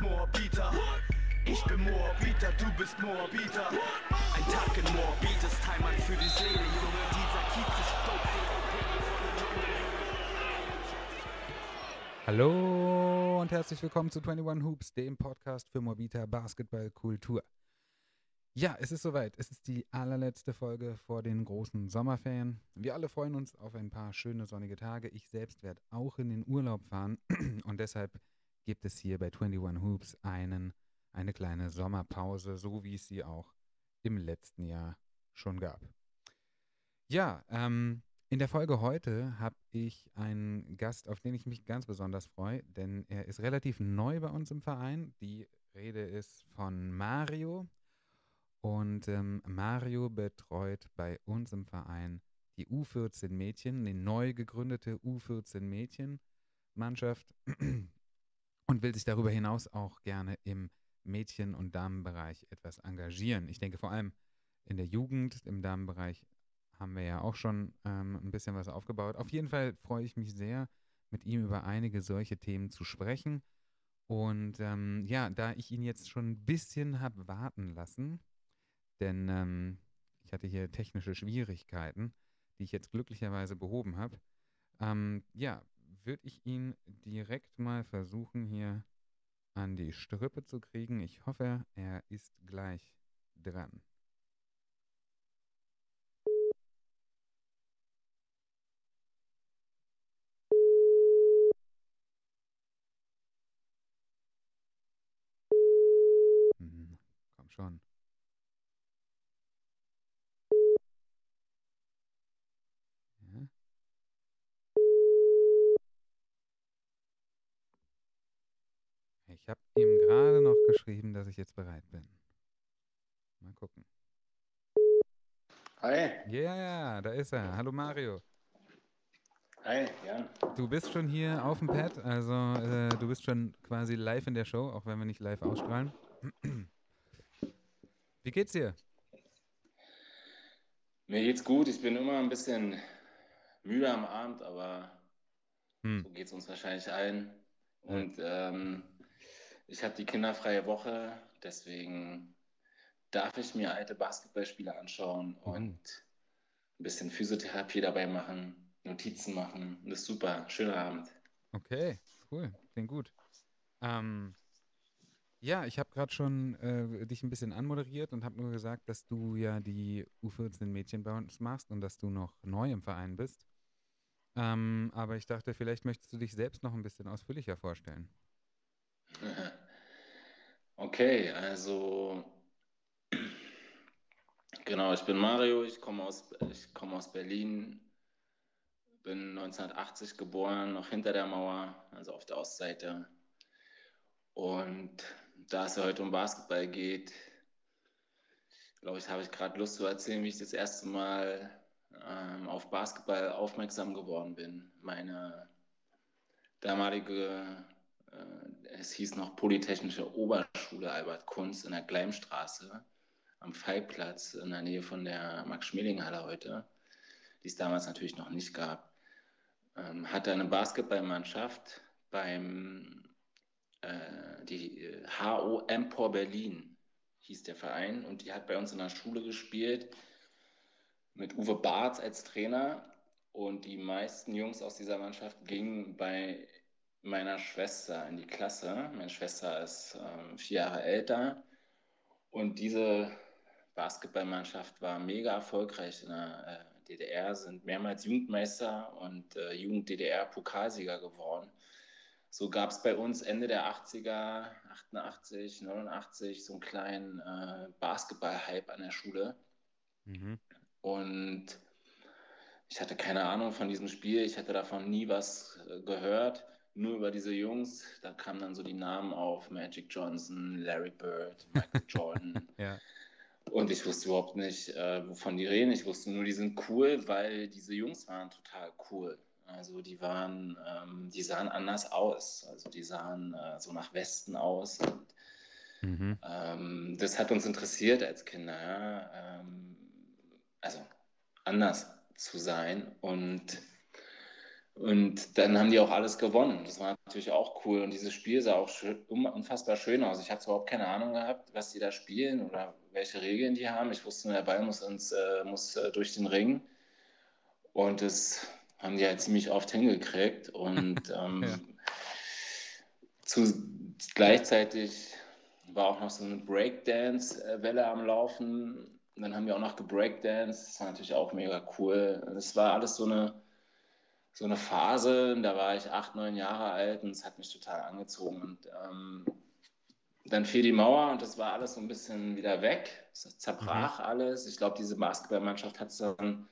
Moabiter. Ich bin Moabiter, du bist Moabiter. Ein Tag in Moabit ist Heimat für die Seele, Junge. Dieser Kiez ist dope. Hallo und herzlich willkommen zu 21 Hoops, dem Podcast für Morbita Basketballkultur. Ja, es ist soweit. Es ist die allerletzte Folge vor den großen Sommerferien. Wir alle freuen uns auf ein paar schöne sonnige Tage. Ich selbst werde auch in den Urlaub fahren und deshalb gibt es hier bei 21 Hoops einen, eine kleine Sommerpause, so wie es sie auch im letzten Jahr schon gab. Ja, ähm, in der Folge heute habe ich einen Gast, auf den ich mich ganz besonders freue, denn er ist relativ neu bei uns im Verein. Die Rede ist von Mario. Und ähm, Mario betreut bei uns im Verein die U14 Mädchen, die neu gegründete U14 Mädchen Mannschaft und will sich darüber hinaus auch gerne im Mädchen- und Damenbereich etwas engagieren. Ich denke vor allem in der Jugend, im Damenbereich haben wir ja auch schon ähm, ein bisschen was aufgebaut. Auf jeden Fall freue ich mich sehr, mit ihm über einige solche Themen zu sprechen. Und ähm, ja, da ich ihn jetzt schon ein bisschen habe warten lassen, denn ähm, ich hatte hier technische Schwierigkeiten, die ich jetzt glücklicherweise behoben habe, ähm, ja, würde ich ihn direkt mal versuchen, hier an die Strippe zu kriegen. Ich hoffe, er ist gleich dran. Hm, komm schon. Ich habe ihm gerade noch geschrieben, dass ich jetzt bereit bin. Mal gucken. Hi. Ja, ja, da ist er. Hallo Mario. Hi, Jan. Du bist schon hier auf dem Pad, also äh, du bist schon quasi live in der Show, auch wenn wir nicht live ausstrahlen. Wie geht's dir? Mir geht's gut. Ich bin immer ein bisschen müde am Abend, aber Hm. so geht's uns wahrscheinlich allen. Und ähm, ich habe die kinderfreie Woche, deswegen darf ich mir alte Basketballspiele anschauen Mhm. und ein bisschen Physiotherapie dabei machen, Notizen machen. Das ist super. Schöner Abend. Okay, cool, klingt gut. Ähm, ja, ich habe gerade schon äh, dich ein bisschen anmoderiert und habe nur gesagt, dass du ja die U14 Mädchen bei uns machst und dass du noch neu im Verein bist. Ähm, aber ich dachte, vielleicht möchtest du dich selbst noch ein bisschen ausführlicher vorstellen. Okay, also genau, ich bin Mario, ich komme aus, ich komme aus Berlin, bin 1980 geboren, noch hinter der Mauer, also auf der Ostseite. Und da es ja heute um Basketball geht, glaube ich, habe ich gerade Lust zu erzählen, wie ich das erste Mal ähm, auf Basketball aufmerksam geworden bin. Meine damalige, es hieß noch Polytechnische Oberschule Albert Kunst in der Gleimstraße am Fallplatz in der Nähe von der Max-Schmeling-Halle heute, die es damals natürlich noch nicht gab, ähm, hatte eine Basketballmannschaft beim äh, die äh, HO Empor Berlin hieß der Verein und die hat bei uns in der Schule gespielt mit Uwe Barth als Trainer und die meisten Jungs aus dieser Mannschaft gingen bei meiner Schwester in die Klasse. Meine Schwester ist ähm, vier Jahre älter und diese Basketballmannschaft war mega erfolgreich in der äh, DDR, sind mehrmals Jugendmeister und äh, Jugend-DDR-Pokalsieger geworden. So gab es bei uns Ende der 80er, 88, 89 so einen kleinen äh, Basketball-Hype an der Schule. Mhm. Und ich hatte keine Ahnung von diesem Spiel, ich hatte davon nie was äh, gehört, nur über diese Jungs. Da kamen dann so die Namen auf: Magic Johnson, Larry Bird, Michael Jordan. Ja. Und ich wusste überhaupt nicht, äh, wovon die reden. Ich wusste nur, die sind cool, weil diese Jungs waren total cool. Also die waren, ähm, die sahen anders aus. Also die sahen äh, so nach Westen aus. Und Mhm. ähm, das hat uns interessiert als Kinder, ja? ähm, also anders zu sein. Und Und dann haben die auch alles gewonnen. Das war natürlich auch cool. Und dieses Spiel sah auch schön, unfassbar schön aus. Ich hatte überhaupt keine Ahnung gehabt, was die da spielen oder welche Regeln die haben. Ich wusste nur, der Ball muss, ins, äh, muss äh, durch den Ring. Und das haben die halt ziemlich oft hingekriegt. Und ähm, ja. zu, gleichzeitig war auch noch so eine Breakdance-Welle am Laufen. Und dann haben wir auch noch gebreakdanced. Das war natürlich auch mega cool. Es war alles so eine so eine Phase, da war ich acht, neun Jahre alt und es hat mich total angezogen. Und ähm, dann fiel die Mauer und das war alles so ein bisschen wieder weg. Es zerbrach mhm. alles. Ich glaube, diese Basketballmannschaft hat es dann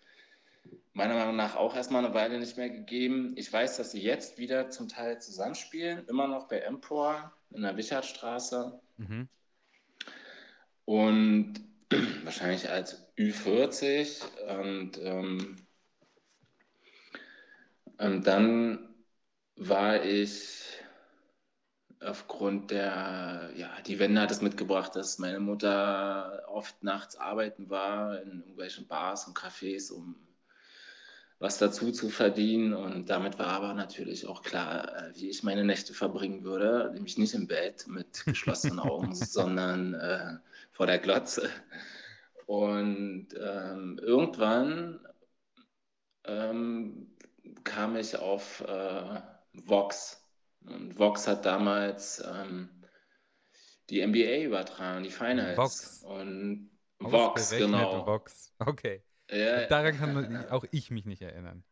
meiner Meinung nach auch erstmal eine Weile nicht mehr gegeben. Ich weiß, dass sie jetzt wieder zum Teil zusammenspielen, immer noch bei Empor in der Wichardstraße. Mhm. Und wahrscheinlich als Ü40 und ähm, und dann war ich aufgrund der, ja, die Wende hat es mitgebracht, dass meine Mutter oft nachts arbeiten war in irgendwelchen Bars und Cafés, um was dazu zu verdienen. Und damit war aber natürlich auch klar, äh, wie ich meine Nächte verbringen würde, nämlich nicht im Bett mit geschlossenen Augen, sondern äh, vor der Glotze. Und ähm, irgendwann ähm, kam ich auf äh, Vox. Und Vox hat damals ähm, die NBA übertragen, die Finals. Vox. Und Vox, genau. Vox. Okay. Ja, Daran kann auch ich mich nicht erinnern.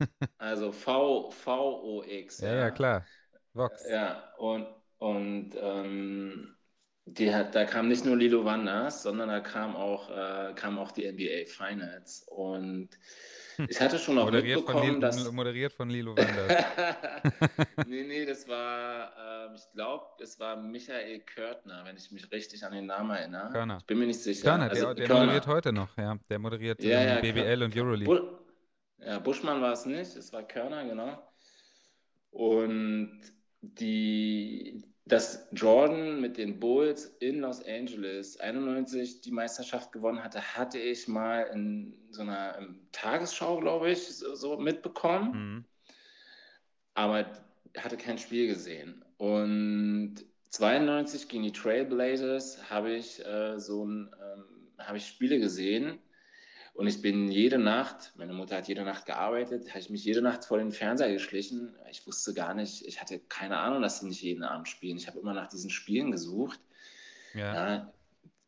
also V, V-O-X. Ja, ja, ja, klar. Vox. Ja, und, und ähm, die hat, da kam nicht nur Lilo Wanders, sondern da kam auch, äh, kam auch die NBA Finals. Und ich hatte schon auch moderiert mitbekommen, von dass... Moderiert von Lilo Wanders. nee, nee, das war, äh, ich glaube, es war Michael Körtner, wenn ich mich richtig an den Namen erinnere. Körner. Ich bin mir nicht sicher. Körner, also, der, der Körner. moderiert heute noch, ja. Der moderiert ja, ja, BBL und Euroleague. Bu ja, Buschmann war es nicht, es war Körner, genau. Und die, dass Jordan mit den Bulls in Los Angeles 91 die Meisterschaft gewonnen hatte, hatte ich mal in so einer Tagesschau, glaube ich, so, so mitbekommen. Mhm. Aber hatte kein Spiel gesehen. Und 92 gegen die Trailblazers habe ich äh, so ein, ähm, habe ich Spiele gesehen und ich bin jede Nacht, meine Mutter hat jede Nacht gearbeitet, habe ich mich jede Nacht vor den Fernseher geschlichen. Ich wusste gar nicht, ich hatte keine Ahnung, dass sie nicht jeden Abend spielen. Ich habe immer nach diesen Spielen gesucht. Ja. ja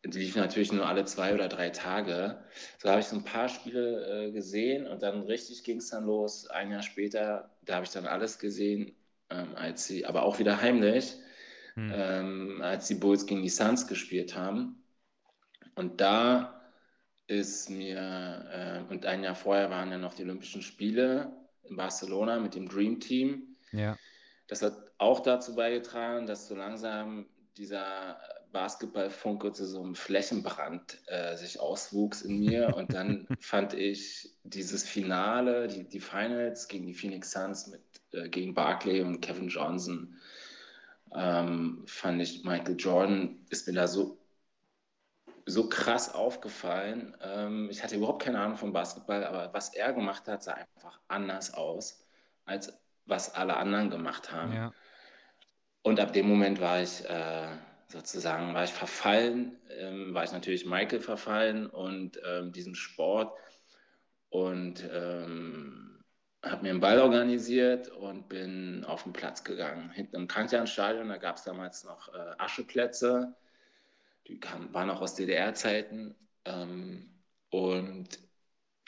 die liefen natürlich nur alle zwei oder drei Tage. So habe ich so ein paar Spiele äh, gesehen und dann richtig ging es dann los. Ein Jahr später, da habe ich dann alles gesehen, ähm, als sie, aber auch wieder heimlich, hm. ähm, als die Bulls gegen die Suns gespielt haben. Und da ist mir, äh, und ein Jahr vorher waren ja noch die Olympischen Spiele in Barcelona mit dem Dream Team. Ja. Das hat auch dazu beigetragen, dass so langsam dieser Basketballfunke zu so einem Flächenbrand äh, sich auswuchs in mir. Und dann fand ich dieses Finale, die, die Finals gegen die Phoenix Suns mit äh, gegen Barclay und Kevin Johnson, ähm, fand ich Michael Jordan ist mir da so so krass aufgefallen. Ähm, ich hatte überhaupt keine Ahnung vom Basketball, aber was er gemacht hat, sah einfach anders aus, als was alle anderen gemacht haben. Ja. Und ab dem Moment war ich äh, sozusagen, war ich verfallen, ähm, war ich natürlich Michael verfallen und ähm, diesem Sport und ähm, habe mir einen Ball organisiert und bin auf den Platz gegangen. Hinten im Kantianstadion, da gab es damals noch äh, Ascheplätze die kam, waren auch aus DDR-Zeiten ähm, und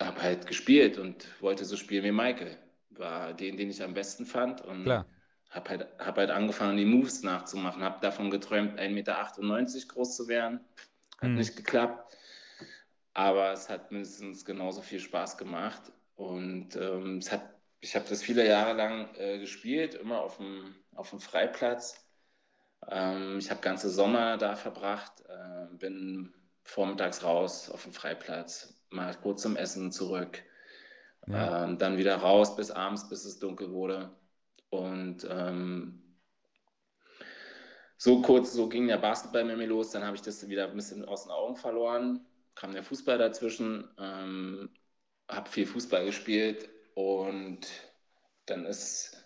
habe halt gespielt und wollte so spielen wie Michael. War den, den ich am besten fand und habe halt, hab halt angefangen, die Moves nachzumachen. Habe davon geträumt, 1,98 Meter groß zu werden. Hat hm. nicht geklappt, aber es hat mindestens genauso viel Spaß gemacht und ähm, es hat, ich habe das viele Jahre lang äh, gespielt, immer auf dem, auf dem Freiplatz ähm, ich habe ganze Sommer da verbracht, äh, bin vormittags raus auf den Freiplatz, mal kurz zum Essen zurück, ja. ähm, dann wieder raus bis abends, bis es dunkel wurde. Und ähm, so kurz, so ging der Basketball mit mir los, dann habe ich das wieder ein bisschen aus den Augen verloren, kam der Fußball dazwischen, ähm, habe viel Fußball gespielt und dann ist,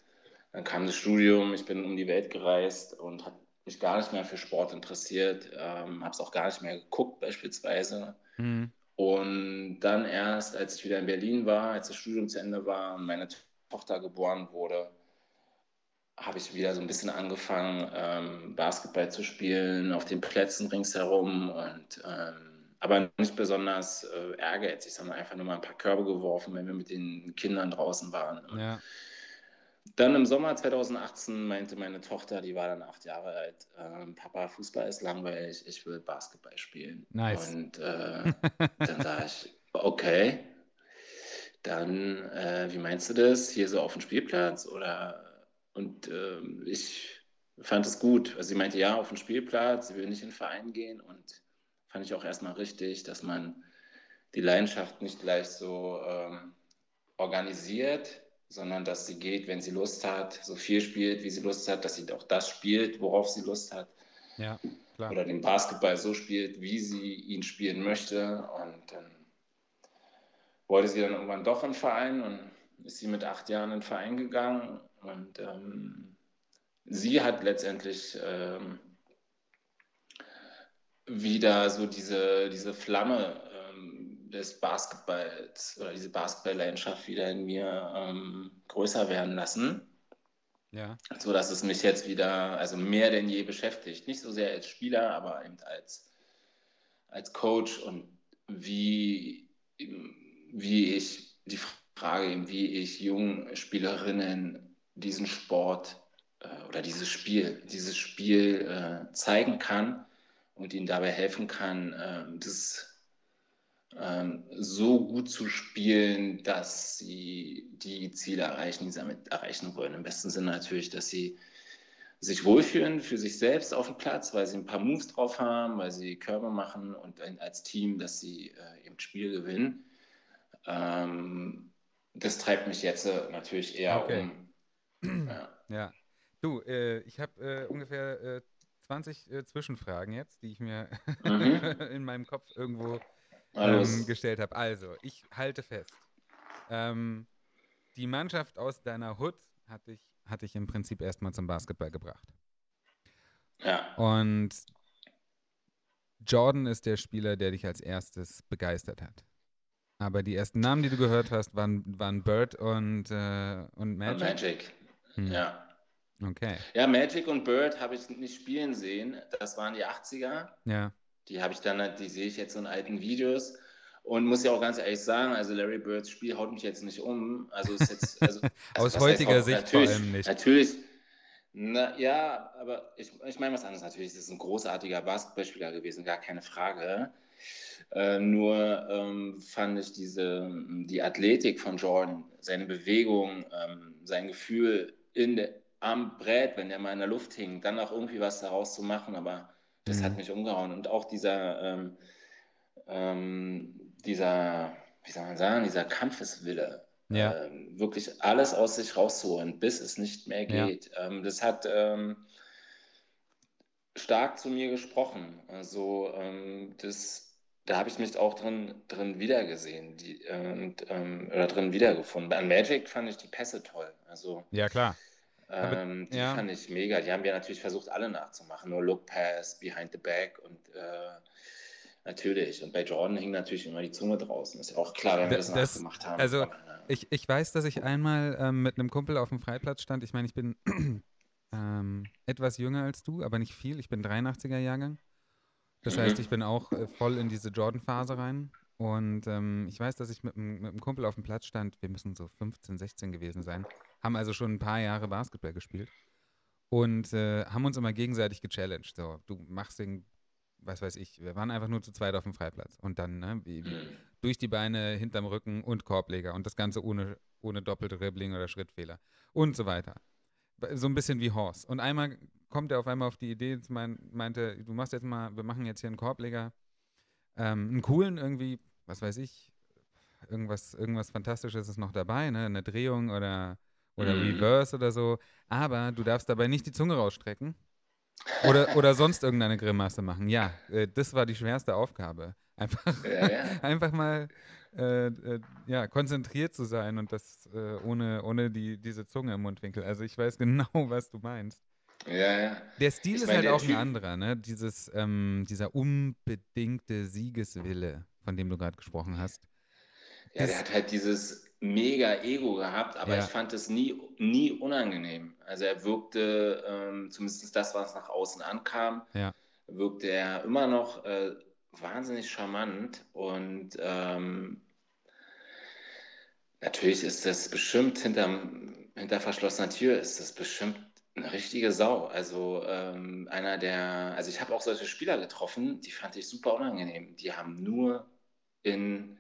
dann kam das Studium, ich bin um die Welt gereist und habe mich gar nicht mehr für Sport interessiert, ähm, habe es auch gar nicht mehr geguckt beispielsweise. Mhm. Und dann erst, als ich wieder in Berlin war, als das Studium zu Ende war und meine Tochter geboren wurde, habe ich wieder so ein bisschen angefangen, ähm, Basketball zu spielen auf den Plätzen ringsherum und ähm, aber nicht besonders äh, ehrgeizig, sondern einfach nur mal ein paar Körbe geworfen, wenn wir mit den Kindern draußen waren. Ja. Dann im Sommer 2018 meinte meine Tochter, die war dann acht Jahre alt, äh, Papa, Fußball ist langweilig, ich will Basketball spielen. Nice. Und äh, dann sage ich, okay, dann, äh, wie meinst du das? Hier so auf dem Spielplatz? Oder und ähm, ich fand es gut. Also sie meinte, ja, auf dem Spielplatz, sie will nicht in den Verein gehen und fand ich auch erstmal richtig, dass man die Leidenschaft nicht gleich so ähm, organisiert, sondern dass sie geht, wenn sie Lust hat, so viel spielt, wie sie Lust hat, dass sie auch das spielt, worauf sie Lust hat. Ja, klar. Oder den Basketball so spielt, wie sie ihn spielen möchte. Und dann wollte sie dann irgendwann doch in den Verein und ist sie mit acht Jahren in den Verein gegangen. Und ähm, sie hat letztendlich ähm, wieder so diese, diese Flamme des Basketballs oder diese Basketball-Leidenschaft wieder in mir ähm, größer werden lassen. Ja. So dass es mich jetzt wieder, also mehr denn je beschäftigt. Nicht so sehr als Spieler, aber eben als, als Coach und wie, wie ich die Frage, wie ich jungen Spielerinnen diesen Sport äh, oder dieses Spiel, dieses Spiel äh, zeigen kann und ihnen dabei helfen kann, ähm, das ähm, so gut zu spielen, dass sie die Ziele erreichen, die sie damit erreichen wollen. Im besten Sinne natürlich, dass sie sich wohlfühlen für sich selbst auf dem Platz, weil sie ein paar Moves drauf haben, weil sie Körper machen und als Team, dass sie äh, im Spiel gewinnen. Ähm, das treibt mich jetzt äh, natürlich eher okay. um. Ja. ja. Du, äh, ich habe äh, ungefähr äh, 20 äh, Zwischenfragen jetzt, die ich mir mhm. in meinem Kopf irgendwo ähm, gestellt habe. Also, ich halte fest. Ähm, die Mannschaft aus deiner Hood hat dich, hat dich im Prinzip erstmal zum Basketball gebracht. Ja. Und Jordan ist der Spieler, der dich als erstes begeistert hat. Aber die ersten Namen, die du gehört hast, waren, waren Bird und, äh, und Magic. Magic, hm. ja. Okay. Ja, Magic und Bird habe ich nicht spielen sehen. Das waren die 80er. Ja. Die habe ich dann, die sehe ich jetzt in alten Videos. Und muss ja auch ganz ehrlich sagen, also Larry Birds Spiel haut mich jetzt nicht um. Also ist jetzt. Also, also Aus heutiger Sicht vor allem nicht. Natürlich. Na, ja, aber ich, ich meine was anderes natürlich. Das ist ein großartiger Basketballspieler gewesen, gar keine Frage. Äh, nur ähm, fand ich diese, die Athletik von Jordan, seine Bewegung, ähm, sein Gefühl in der, am Brett, wenn der mal in der Luft hing, dann auch irgendwie was daraus zu machen, aber das mhm. hat mich umgehauen. Und auch dieser, ähm, ähm, dieser, wie soll man sagen, dieser Kampfeswille, ja. ähm, wirklich alles aus sich rauszuholen, bis es nicht mehr geht. Ja. Ähm, das hat ähm, stark zu mir gesprochen. Also ähm, das da habe ich mich auch drin, drin wiedergesehen die, und, ähm, oder drin wiedergefunden. Bei Magic fand ich die Pässe toll. Also, ja, klar. Ähm, die ja. fand ich mega. Die haben wir natürlich versucht, alle nachzumachen. Nur Look Pass, Behind the Back und äh, natürlich. Und bei Jordan hing natürlich immer die Zunge draußen. Ist ja auch klar, wenn wir das, das nachgemacht haben. Also, Aber, ja. ich, ich weiß, dass ich einmal ähm, mit einem Kumpel auf dem Freiplatz stand. Ich meine, ich bin ähm, etwas jünger als du, aber nicht viel. Ich bin 83er Jahrgang. Das mhm. heißt, ich bin auch äh, voll in diese Jordan-Phase rein. Und ähm, ich weiß, dass ich mit, mit einem Kumpel auf dem Platz stand. Wir müssen so 15, 16 gewesen sein haben also schon ein paar Jahre Basketball gespielt und äh, haben uns immer gegenseitig gechallenged. So, du machst den, was weiß ich, wir waren einfach nur zu zweit auf dem Freiplatz und dann ne, wie, durch die Beine, hinterm Rücken und Korbleger und das Ganze ohne, ohne doppelte Dribbling oder Schrittfehler und so weiter. So ein bisschen wie Horse. Und einmal kommt er auf einmal auf die Idee, meinte, du machst jetzt mal, wir machen jetzt hier einen Korbleger, ähm, einen coolen irgendwie, was weiß ich, irgendwas, irgendwas Fantastisches ist noch dabei, ne? Eine Drehung oder oder mhm. Reverse oder so. Aber du darfst dabei nicht die Zunge rausstrecken oder, oder sonst irgendeine Grimasse machen. Ja, äh, das war die schwerste Aufgabe. Einfach, Ja, ja. einfach mal äh, äh, ja, konzentriert zu sein und das äh, ohne, ohne die, diese Zunge im Mundwinkel. Also ich weiß genau, was du meinst. Ja, ja. Der Stil Ich ist meine, halt auch ein Typ- anderer, ne? Dieses, ähm, dieser unbedingte Siegeswille, von dem du gerade gesprochen hast. Ja, Das- der hat halt dieses mega Ego gehabt, aber Ja. ich fand es nie, nie unangenehm. Also er wirkte, ähm, zumindest das, was nach außen ankam, Ja. wirkte er immer noch äh, wahnsinnig charmant und ähm, natürlich ist das bestimmt hinterm, hinter verschlossener Tür ist das bestimmt eine richtige Sau. Also ähm, einer der, also ich habe auch solche Spieler getroffen, die fand ich super unangenehm. Die haben nur in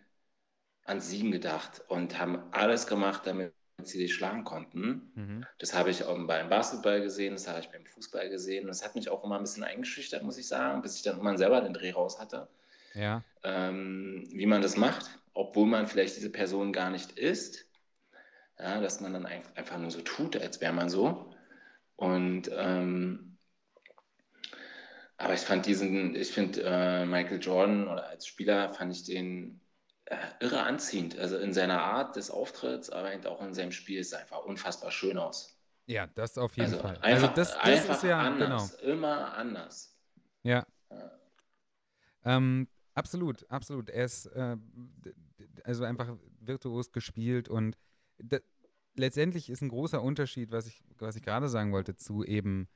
an Siegen gedacht und haben alles gemacht, damit sie dich schlagen konnten. Mhm. Das habe ich auch beim Basketball gesehen, das habe ich beim Fußball gesehen. Das hat mich auch immer ein bisschen eingeschüchtert, muss ich sagen, bis ich dann irgendwann selber den Dreh raus hatte, Ja, ähm, wie man das macht, obwohl man vielleicht diese Person gar nicht ist. Ja, dass man dann ein- einfach nur so tut, als wäre man so. Und ähm, aber ich fand diesen, ich finde äh, Michael Jordan oder als Spieler fand ich den irre anziehend. Also in seiner Art des Auftritts, aber eben auch in seinem Spiel ist einfach unfassbar schön aus. ja, das auf jeden also Fall. einfach, also das, das einfach ist ja, anders, genau. immer anders. Ja. Ja. Ähm, absolut, absolut. Er ist äh, also einfach virtuos gespielt und letztendlich ist ein großer Unterschied, was ich, was ich gerade sagen wollte, zu eben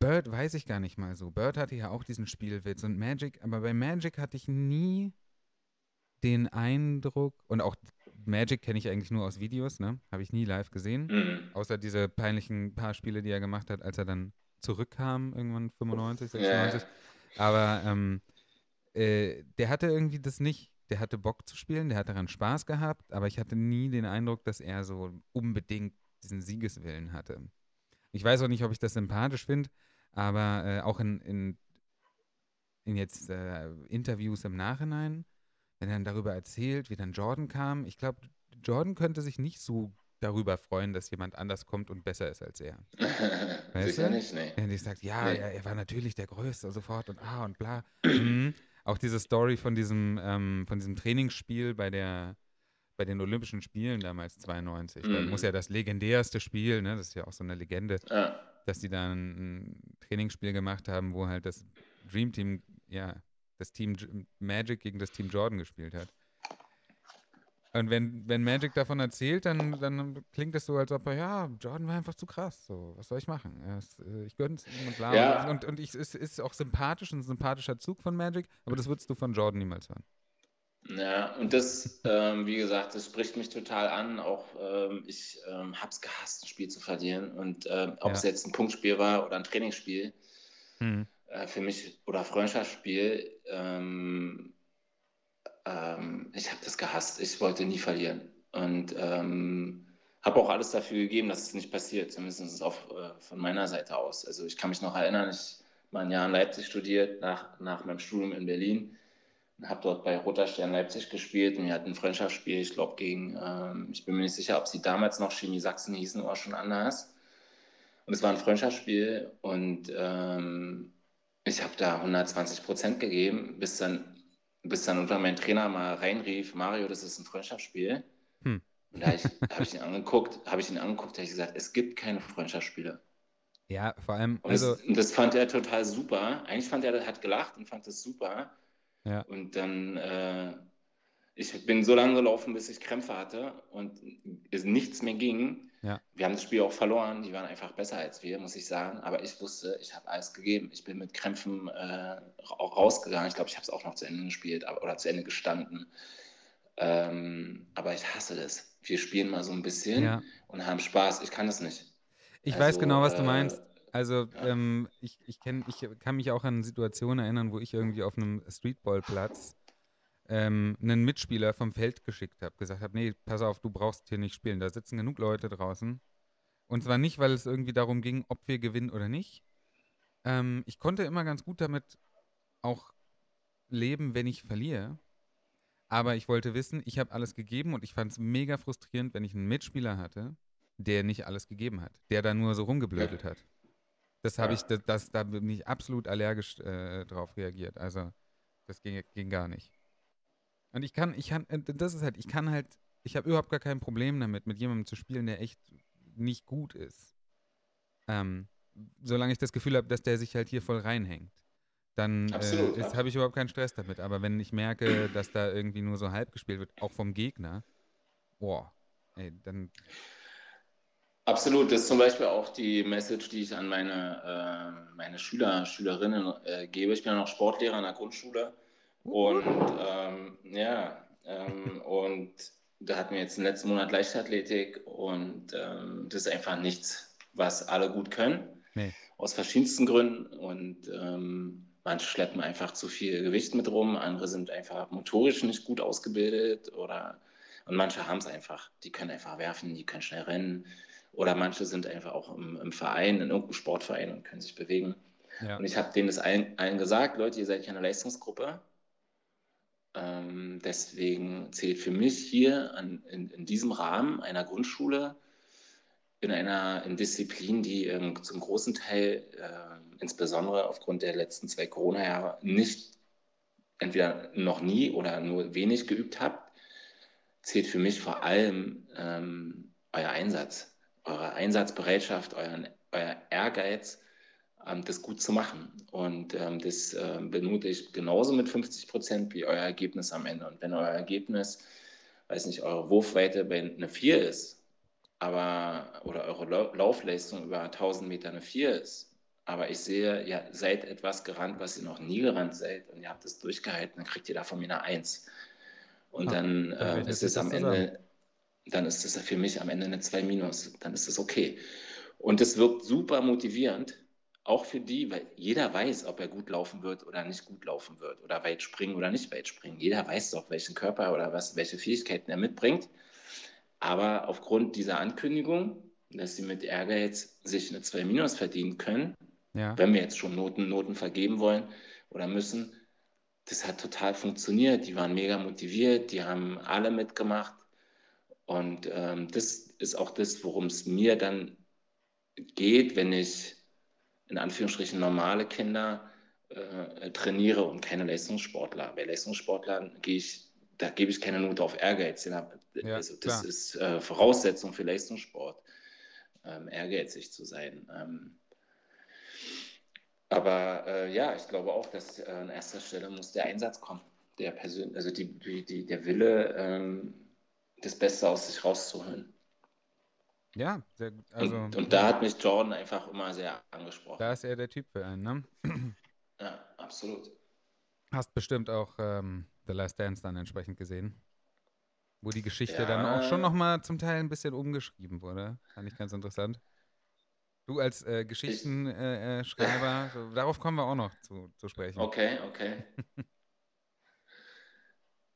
Bird weiß ich gar nicht mal so. Bird hatte ja auch diesen Spielwitz und Magic, aber bei Magic hatte ich nie den Eindruck, und auch Magic kenne ich eigentlich nur aus Videos, ne? Habe ich nie live gesehen. Mhm. Außer diese peinlichen paar Spiele, die er gemacht hat, als er dann zurückkam, irgendwann 95, Ja, ja. 96. Aber ähm, äh, der hatte irgendwie das nicht. Der hatte Bock zu spielen, der hat daran Spaß gehabt, aber ich hatte nie den Eindruck, dass er so unbedingt diesen Siegeswillen hatte. Ich weiß auch nicht, ob ich das sympathisch finde, aber äh, auch in, in, in jetzt äh, Interviews im Nachhinein, wenn er dann darüber erzählt, wie dann Jordan kam, ich glaube, Jordan könnte sich nicht so darüber freuen, dass jemand anders kommt und besser ist als er. Weißt Sicher du? nicht, nee. Wenn die sagt, ja, Nee. er, er war natürlich der Größte sofort und ah und bla. Mhm. Auch diese Story von diesem, ähm, von diesem Trainingsspiel bei der, bei den Olympischen Spielen damals 92. Da Mhm. muss ja das legendärste Spiel, ne, das ist ja auch so eine Legende, Ja. dass die dann ein Trainingsspiel gemacht haben, wo halt das Dream Team, ja, das Team Magic gegen das Team Jordan gespielt hat. Und wenn, wenn Magic davon erzählt, dann, dann klingt es so, als ob er, ja, Jordan war einfach zu krass. So, was soll ich machen? Ist, äh, ich gönn's ihm und bla. Ja. Und, und ich, es ist auch sympathisch, ein sympathischer Zug von Magic, aber das würdest du von Jordan niemals hören. Ja, und das, ähm, wie gesagt, das spricht mich total an. Auch ähm, ich ähm, habe es gehasst, ein Spiel zu verlieren. Und ähm, ob Ja. es jetzt ein Punktspiel war oder ein Trainingsspiel, Hm. äh, für mich oder Freundschaftsspiel, ähm, ähm, ich habe das gehasst. Ich wollte nie verlieren. Und ähm, habe auch alles dafür gegeben, dass es nicht passiert, zumindest auf, äh, von meiner Seite aus. Also ich kann mich noch erinnern, ich mal ein Jahr in Leipzig studiert, nach, nach meinem Studium in Berlin. Habe dort bei Roter Stern Leipzig gespielt und wir hatten ein Freundschaftsspiel, ich glaube gegen, ähm, ich bin mir nicht sicher, ob sie damals noch Chemie Sachsen hießen oder schon anders. Und es war ein Freundschaftsspiel und ähm, ich habe da 120 Prozent gegeben, bis dann, bis dann unter mein Trainer mal reinrief, Mario, das ist ein Freundschaftsspiel. Hm. Und da habe ich, hab ich ihn angeguckt, habe ich ihn angeguckt, habe ich gesagt, es gibt keine Freundschaftsspiele. Ja, vor allem, Und also, das, das fand er total super. Eigentlich fand er, er hat gelacht und fand das super. Ja. Und dann, äh, ich bin so lange gelaufen, bis ich Krämpfe hatte und es nichts mehr ging. Ja. Wir haben das Spiel auch verloren, die waren einfach besser als wir, muss ich sagen. Aber ich wusste, ich habe alles gegeben. Ich bin mit Krämpfen äh, auch rausgegangen. Ich glaube, ich habe es auch noch zu Ende gespielt oder zu Ende gestanden. Ähm, aber ich hasse das. Wir spielen mal so ein bisschen ja. und haben Spaß. Ich kann das nicht. Ich Also, weiß genau, was du äh, meinst. Also ja. ähm, ich, ich, kenn, ich kann mich auch an Situationen erinnern, wo ich irgendwie auf einem Streetballplatz ähm, einen Mitspieler vom Feld geschickt habe, gesagt habe, nee, pass auf, du brauchst hier nicht spielen, da sitzen genug Leute draußen. Und zwar nicht, weil es irgendwie darum ging, ob wir gewinnen oder nicht. Ähm, ich konnte immer ganz gut damit auch leben, wenn ich verliere. Aber ich wollte wissen, ich habe alles gegeben und ich fand es mega frustrierend, wenn ich einen Mitspieler hatte, der nicht alles gegeben hat, der da nur so rumgeblödelt hat. Das habe Ja. ich, das, das, da bin ich absolut allergisch äh, drauf reagiert. Also Das ging, ging gar nicht. Und ich kann, ich kann, äh, das ist halt, ich kann halt, ich habe überhaupt gar kein Problem damit, mit jemandem zu spielen, der echt nicht gut ist. Ähm, solange ich das Gefühl habe, dass der sich halt hier voll reinhängt. Dann äh, habe ich überhaupt keinen Stress damit. Aber wenn ich merke, dass da irgendwie nur so halb gespielt wird, auch vom Gegner, boah, ey, dann. Absolut, das ist zum Beispiel auch die Message, die ich an meine, äh, meine Schüler, Schülerinnen äh, gebe. Ich bin ja noch Sportlehrer in der Grundschule und ähm, ja, ähm, und da hatten wir jetzt im letzten Monat Leichtathletik und ähm, das ist einfach nichts, was alle gut können. Nee. Aus verschiedensten Gründen. Und ähm, manche schleppen einfach zu viel Gewicht mit rum, andere sind einfach motorisch nicht gut ausgebildet oder und manche haben es einfach. Die können einfach werfen, die können schnell rennen. Oder manche sind einfach auch im, im Verein, in irgendeinem Sportverein und können sich bewegen. Ja. Und ich habe denen das allen, allen gesagt, Leute, ihr seid keine Leistungsgruppe. Ähm, deswegen zählt für mich hier an, in, in, diesem Rahmen einer Grundschule in einer in Disziplin, die ähm, zum großen Teil, äh, insbesondere aufgrund der letzten zwei Corona-Jahre, nicht entweder noch nie oder nur wenig geübt habt, zählt für mich vor allem ähm, euer Einsatz, eure Einsatzbereitschaft, euren, euer Ehrgeiz, das gut zu machen. Und ähm, das äh, benute ich genauso mit 50 Prozent wie euer Ergebnis am Ende. Und wenn euer Ergebnis, weiß nicht, eure Wurfweite bei einer 4 ist, aber oder eure Laufleistung über 1000 Meter eine 4 ist, aber ich sehe, ihr seid etwas gerannt, was ihr noch nie gerannt seid und ihr habt es durchgehalten, dann kriegt ihr davon mir eine 1. Und Ach, dann äh, ist es am Ende, dann ist es für mich am Ende eine 2 minus, dann ist es okay. Und es wirkt super motivierend, auch für die, weil jeder weiß, ob er gut laufen wird oder nicht gut laufen wird oder weit springen oder nicht weit springen. Jeder weiß doch, welchen Körper oder was, welche Fähigkeiten er mitbringt. Aber aufgrund dieser Ankündigung, dass sie mit Ehrgeiz sich eine 2 Minus verdienen können, ja. wenn wir jetzt schon Noten, Noten vergeben wollen oder müssen, das hat total funktioniert. Die waren mega motiviert, die haben alle mitgemacht. Und ähm, das ist auch das, worum es mir dann geht, wenn ich in Anführungsstrichen normale Kinder äh, trainiere und keine Leistungssportler. Bei Leistungssportlern gehe ich, da gebe ich keine Note auf Ehrgeiz. Ja, also, das klar. ist äh, Voraussetzung für Leistungssport, ähm, ehrgeizig zu sein. Ähm, aber äh, ja, ich glaube auch, dass äh, an erster Stelle muss der Einsatz kommen, der Persön also die, die, der Wille, ähm, das Beste aus sich rauszuholen. Ja, sehr gut. Also, und, und, da hat mich Jordan einfach immer sehr angesprochen. Da ist er der Typ für einen, ne? Ja, absolut. Hast bestimmt auch ähm, The Last Dance dann entsprechend gesehen. Wo die Geschichte ja. dann auch schon nochmal zum Teil ein bisschen umgeschrieben wurde. Fand ich ganz interessant. Du als äh, Geschichtenschreiber, äh, so, darauf kommen wir auch noch zu, zu sprechen. Okay, okay.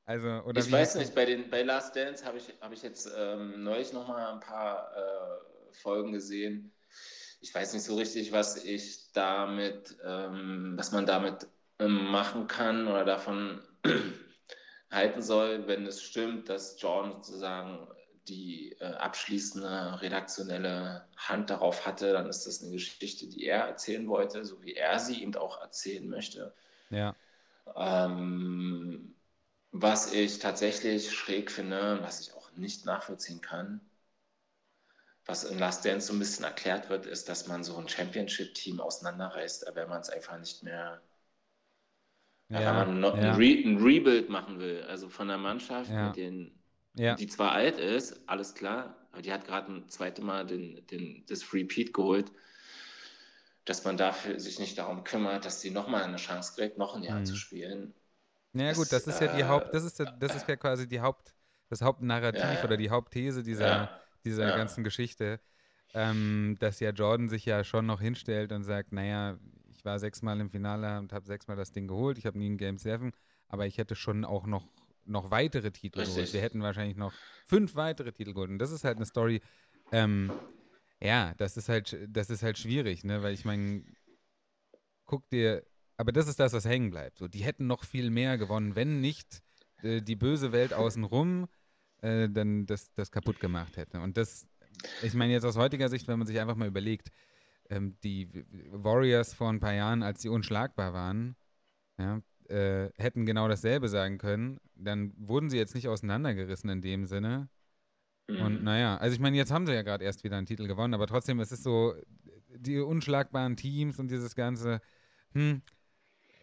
Also, oder ich weiß nicht, bei, den, bei Last Dance habe ich, hab ich jetzt ähm, neulich nochmal ein paar äh, Folgen gesehen. Ich weiß nicht so richtig, was ich damit, ähm, was man damit ähm, machen kann oder davon halten soll, wenn es stimmt, dass John sozusagen die äh, abschließende redaktionelle Hand darauf hatte, dann ist das eine Geschichte, die er erzählen wollte, so wie er sie eben auch erzählen möchte. Ja. Ähm, was ich tatsächlich schräg finde, was ich auch nicht nachvollziehen kann, was in Last Dance so ein bisschen erklärt wird, ist, dass man so ein Championship-Team auseinanderreißt, wenn man es einfach nicht mehr, ja, wenn man noch ja. ein, Re ein, Rebuild machen will, also von der Mannschaft, ja. den, die zwar alt ist, alles klar, aber die hat gerade ein zweites Mal den, den, das Repeat geholt, dass man dafür sich nicht darum kümmert, dass sie nochmal eine Chance kriegt, noch ein Jahr mhm. zu spielen. Ja gut, das ist ja die Haupt, das ist ja, das ist ja quasi die Haupt, das Hauptnarrativ ja, ja. oder die Hauptthese dieser, dieser ganzen Geschichte, ähm, dass ja Jordan sich ja schon noch hinstellt und sagt, naja, ich war sechsmal im Finale und habe sechsmal das Ding geholt, ich habe nie ein Game 7, aber ich hätte schon auch noch, noch weitere Titel Richtig. geholt. Wir hätten wahrscheinlich noch fünf weitere Titel geholt. Und das ist halt eine Story, ähm, ja, das ist halt, das ist halt schwierig, ne? Weil ich meine, guck dir aber das ist das, was hängen bleibt. So, die hätten noch viel mehr gewonnen, wenn nicht äh, die böse Welt außenrum äh, dann das, das kaputt gemacht hätte. Und das, ich meine jetzt aus heutiger Sicht, wenn man sich einfach mal überlegt, ähm, die Warriors vor ein paar Jahren, als sie unschlagbar waren, ja, äh, hätten genau dasselbe sagen können, dann wurden sie jetzt nicht auseinandergerissen in dem Sinne. Und Mhm. naja, also ich meine, jetzt haben sie ja gerade erst wieder einen Titel gewonnen, aber trotzdem, es ist so, die unschlagbaren Teams und dieses ganze, hm,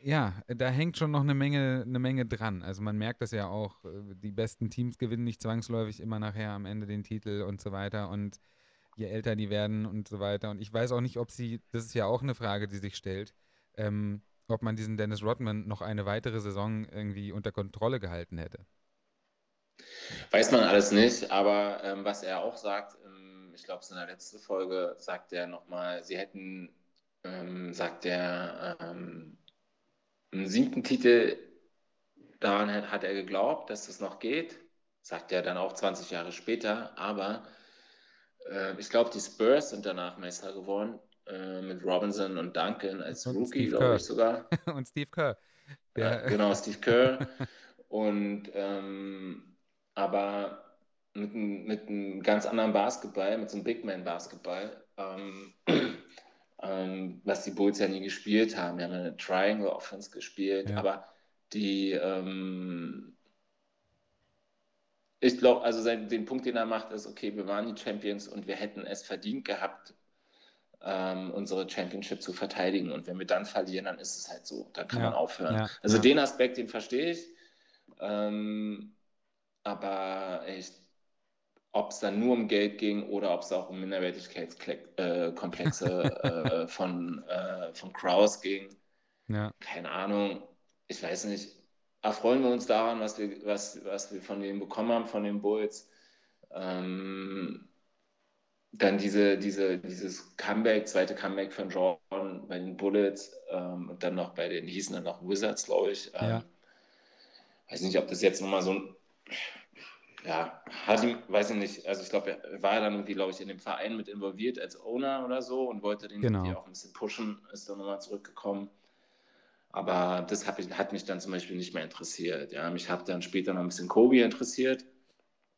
ja, da hängt schon noch eine Menge, eine Menge dran. Also man merkt das ja auch, äh, die besten Teams gewinnen nicht zwangsläufig immer nachher am Ende den Titel und so weiter. Und je älter die werden und so weiter. Und ich weiß auch nicht, ob sie, das ist ja auch eine Frage, die sich stellt, ähm, ob man diesen Dennis Rodman noch eine weitere Saison irgendwie unter Kontrolle gehalten hätte. Weiß man alles nicht, aber ähm, was er auch sagt, ähm, ich glaube, es in der letzten Folge sagt er nochmal, sie hätten, ähm, sagt er, ähm, einen siebten Titel, daran hat, er geglaubt, dass das noch geht, sagt er dann auch 20 Jahre später, aber äh, ich glaube, die Spurs sind danach Meister geworden, äh, mit Robinson und Duncan als Und Rookie, glaube ich sogar. und Steve Kerr. Ja, genau, Steve Kerr. Und ähm, aber mit, einem- mit einem ganz anderen Basketball, mit so einem Big Man Basketball, ähm, ähm, was die Bulls ja nie gespielt haben. Die haben eine Triangle Offense gespielt, Ja. aber die ähm, ich glaube, also sein, den Punkt, den er macht, ist, okay, wir waren die Champions und wir hätten es verdient gehabt, ähm, unsere Championship zu verteidigen. Und wenn wir dann verlieren, dann ist es halt so. Dann kann Ja, man aufhören. ja, also den Aspekt, den verstehe ich. Ähm, aber ich, ob es dann nur um Geld ging oder ob es auch um Minderwertigkeitskomplexe äh, von, äh, von Kraus ging, ja, keine Ahnung, ich weiß nicht. Erfreuen wir uns daran, was wir, was, was wir von denen bekommen haben, von den Bulls. Ähm, dann diese, diese, dieses Comeback, zweite Comeback von Jordan bei den Bullets ähm, und dann noch bei den, hießen dann noch Wizards, glaube ich. Ähm, Ja. Weiß nicht, ob das jetzt nochmal so ein, ja, hat ihm, weiß ich nicht, also ich glaube, er war dann irgendwie, glaube ich, in dem Verein mit involviert als Owner oder so und wollte den Genau. irgendwie auch ein bisschen pushen, ist dann nochmal zurückgekommen. Aber das hat mich, hat mich dann zum Beispiel nicht mehr interessiert. Ja, mich hat dann später noch ein bisschen Kobe interessiert.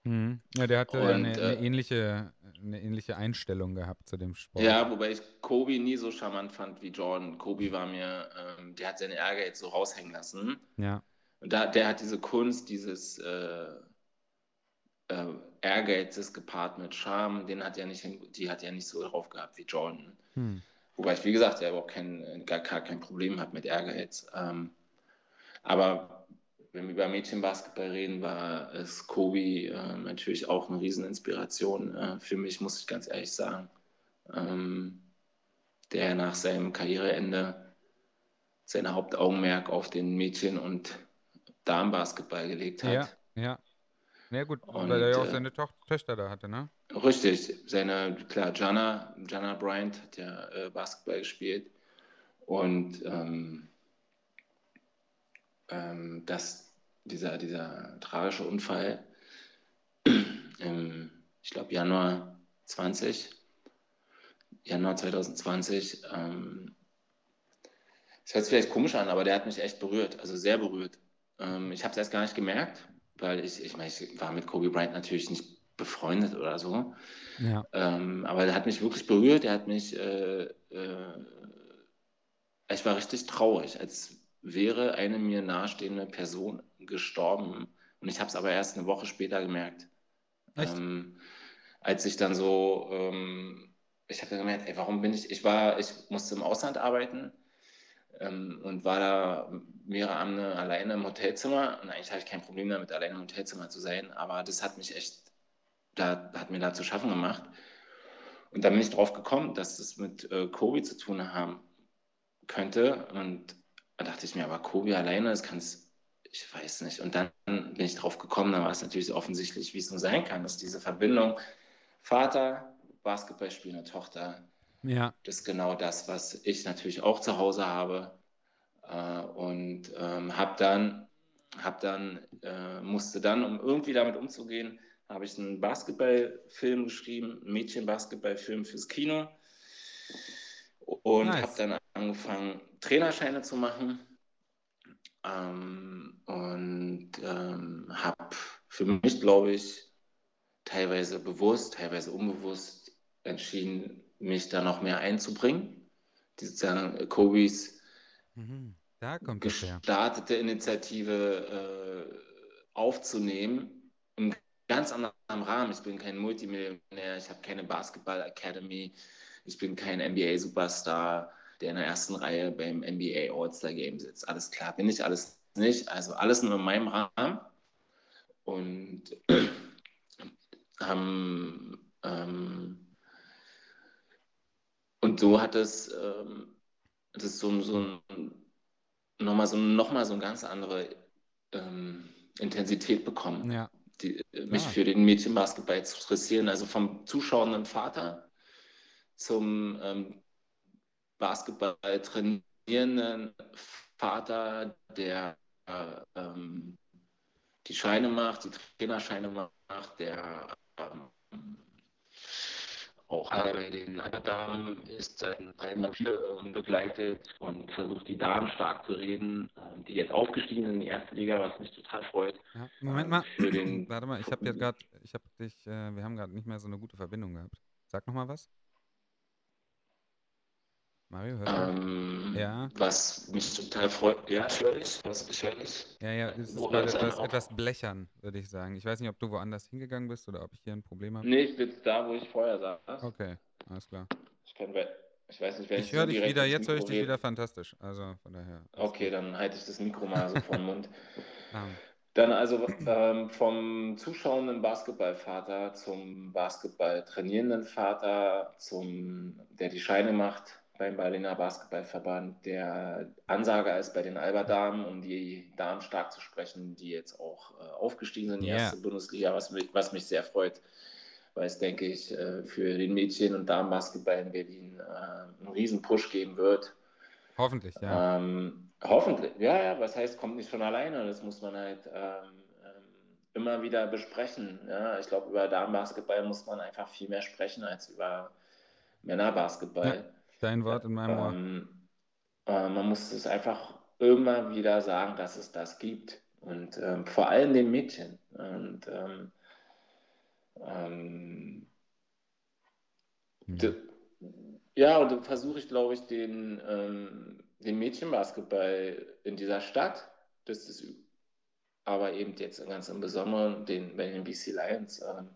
Mhm. Ja, der hatte Und, eine, eine, äh, ähnliche, eine ähnliche Einstellung gehabt zu dem Sport. Ja, wobei ich Kobe nie so charmant fand wie Jordan. Kobe war mir, ähm, der hat seine Ärger jetzt so raushängen lassen. Ja, Und da, der hat diese Kunst, dieses äh, äh, Ehrgeizes gepaart mit Charme, den hat er nicht, die hat er nicht so drauf gehabt wie Jordan. hm. Wobei ich, wie gesagt, ja überhaupt kein, gar, gar kein Problem habe mit Ehrgeiz. Ähm, aber wenn wir über Mädchenbasketball reden, war es Kobe äh, natürlich auch eine Rieseninspiration äh, für mich, muss ich ganz ehrlich sagen. Ähm, der nach seinem Karriereende sein Hauptaugenmerk auf den Mädchen- und Damenbasketball gelegt hat. ja, ja. Ja gut, Und, weil er ja auch äh, seine Toch Töchter da hatte, ne? Richtig, seine, klar, Jana, Jana Bryant hat ja äh, Basketball gespielt und ähm, ähm, das, dieser, dieser tragische Unfall im, ich glaube, Januar 20, Januar 2020, ähm, das hört sich vielleicht komisch an, aber der hat mich echt berührt, also sehr berührt. Ähm, ich habe es erst gar nicht gemerkt, weil ich, ich meine, ich war mit Kobe Bryant natürlich nicht befreundet oder so. Ja, Ähm, aber der hat mich wirklich berührt. Der hat mich, äh, äh, ich war richtig traurig, als wäre eine mir nahestehende Person gestorben. Und ich habe es aber erst eine Woche später gemerkt. Ähm, als ich dann so, ähm, ich habe dann gemerkt, ey, warum bin ich, ich war, ich musste im Ausland arbeiten ähm, und war da mehrere Abende alleine im Hotelzimmer. Und eigentlich habe ich kein Problem damit, alleine im Hotelzimmer zu sein, aber das hat mich echt, da hat mir da zu schaffen gemacht. Und dann bin ich drauf gekommen, dass das mit äh, Kobe zu tun haben könnte. Und da dachte ich mir, aber Kobe alleine, das kann es, ich weiß nicht. Und dann bin ich drauf gekommen, dann war es natürlich offensichtlich, wie es nur sein kann, dass diese Verbindung Vater, Basketball spielende Tochter, ja, das ist genau das, was ich natürlich auch zu Hause habe. Äh, und ähm, habe dann, hab dann äh, musste dann, um irgendwie damit umzugehen, habe ich einen Basketballfilm geschrieben, einen Mädchen-Basketballfilm fürs Kino. Und Nice. habe dann angefangen, Trainerscheine zu machen. Ähm, und ähm, habe für mich, glaube ich, teilweise bewusst, teilweise unbewusst entschieden, mich da noch mehr einzubringen. Die sozusagen äh, Kobis mhm. Gestartete Initiative äh, aufzunehmen, im ganz anderen Rahmen. Ich bin kein Multimillionär, ich habe keine Basketball Academy, ich bin kein NBA-Superstar, der in der ersten Reihe beim NBA All-Star Game sitzt. Alles klar, bin ich alles nicht. Also alles nur in meinem Rahmen. Und ähm, ähm, und so hat es, ähm, das ist so, so ein, nochmal so, noch mal so eine ganz andere ähm, Intensität bekommen, Ja. die, äh, mich Klar. für den Mädchenbasketball zu interessieren. Also vom zuschauenden Vater zum ähm, Basketball trainierenden Vater, der äh, ähm, die Scheine macht, die Trainerscheine macht, der ähm, auch bei den Damen ist seit vier ähm, begleitet und versucht die Damen stark zu reden, ähm, die jetzt aufgestiegen sind in die erste Liga, was mich total freut. Ja, Moment mal. den- Warte mal, ich habe jetzt gerade, ich habe dich, äh, wir haben gerade nicht mehr so eine gute Verbindung gehabt. Sag noch mal was. Mario, hörst du? Ähm, Ja. Was mich total freut. Ja, ich höre dich. Was, ich höre dich. Ja, ja, es ist gerade etwas, etwas blechern, würde ich sagen. Ich weiß nicht, ob du woanders hingegangen bist oder ob ich hier ein Problem habe. Nee, ich sitze da, wo ich vorher saß. Okay, alles klar. Ich, kann, we- ich weiß nicht, wenn Ich höre dich wieder, jetzt höre ich dich wieder fantastisch. Also von daher. Okay, dann halte ich das Mikro mal so vor den Mund. Ähm, Dann also ähm, vom zuschauenden Basketballvater zum Basketball trainierenden Vater, zum der die Scheine macht beim Berliner Basketballverband, der Ansager ist bei den Alba-Damen, um die Damen stark zu sprechen, die jetzt auch äh, aufgestiegen sind in die Ja. erste Bundesliga, was mich, was mich sehr freut, weil es, denke ich, äh, für den Mädchen- und Damenbasketball in Berlin äh, einen riesen Push geben wird. hoffentlich, ja. Ähm, hoffentlich, ja, ja, was heißt, kommt nicht von alleine. Das muss man halt ähm, ähm, immer wieder besprechen. Ja? Ich glaube, über Damenbasketball muss man einfach viel mehr sprechen als über Männerbasketball. Dein Wort in meinem Ohr. Ähm, äh, man muss es einfach immer wieder sagen, dass es das gibt. Und ähm, vor allem den Mädchen. Und ähm, ähm, Hm. Ja, und dann versuche ich, glaube ich, den, ähm, den Mädchenbasketball in dieser Stadt, das ist aber eben jetzt ganz im Besonderen den, bei den BC Lions, ähm,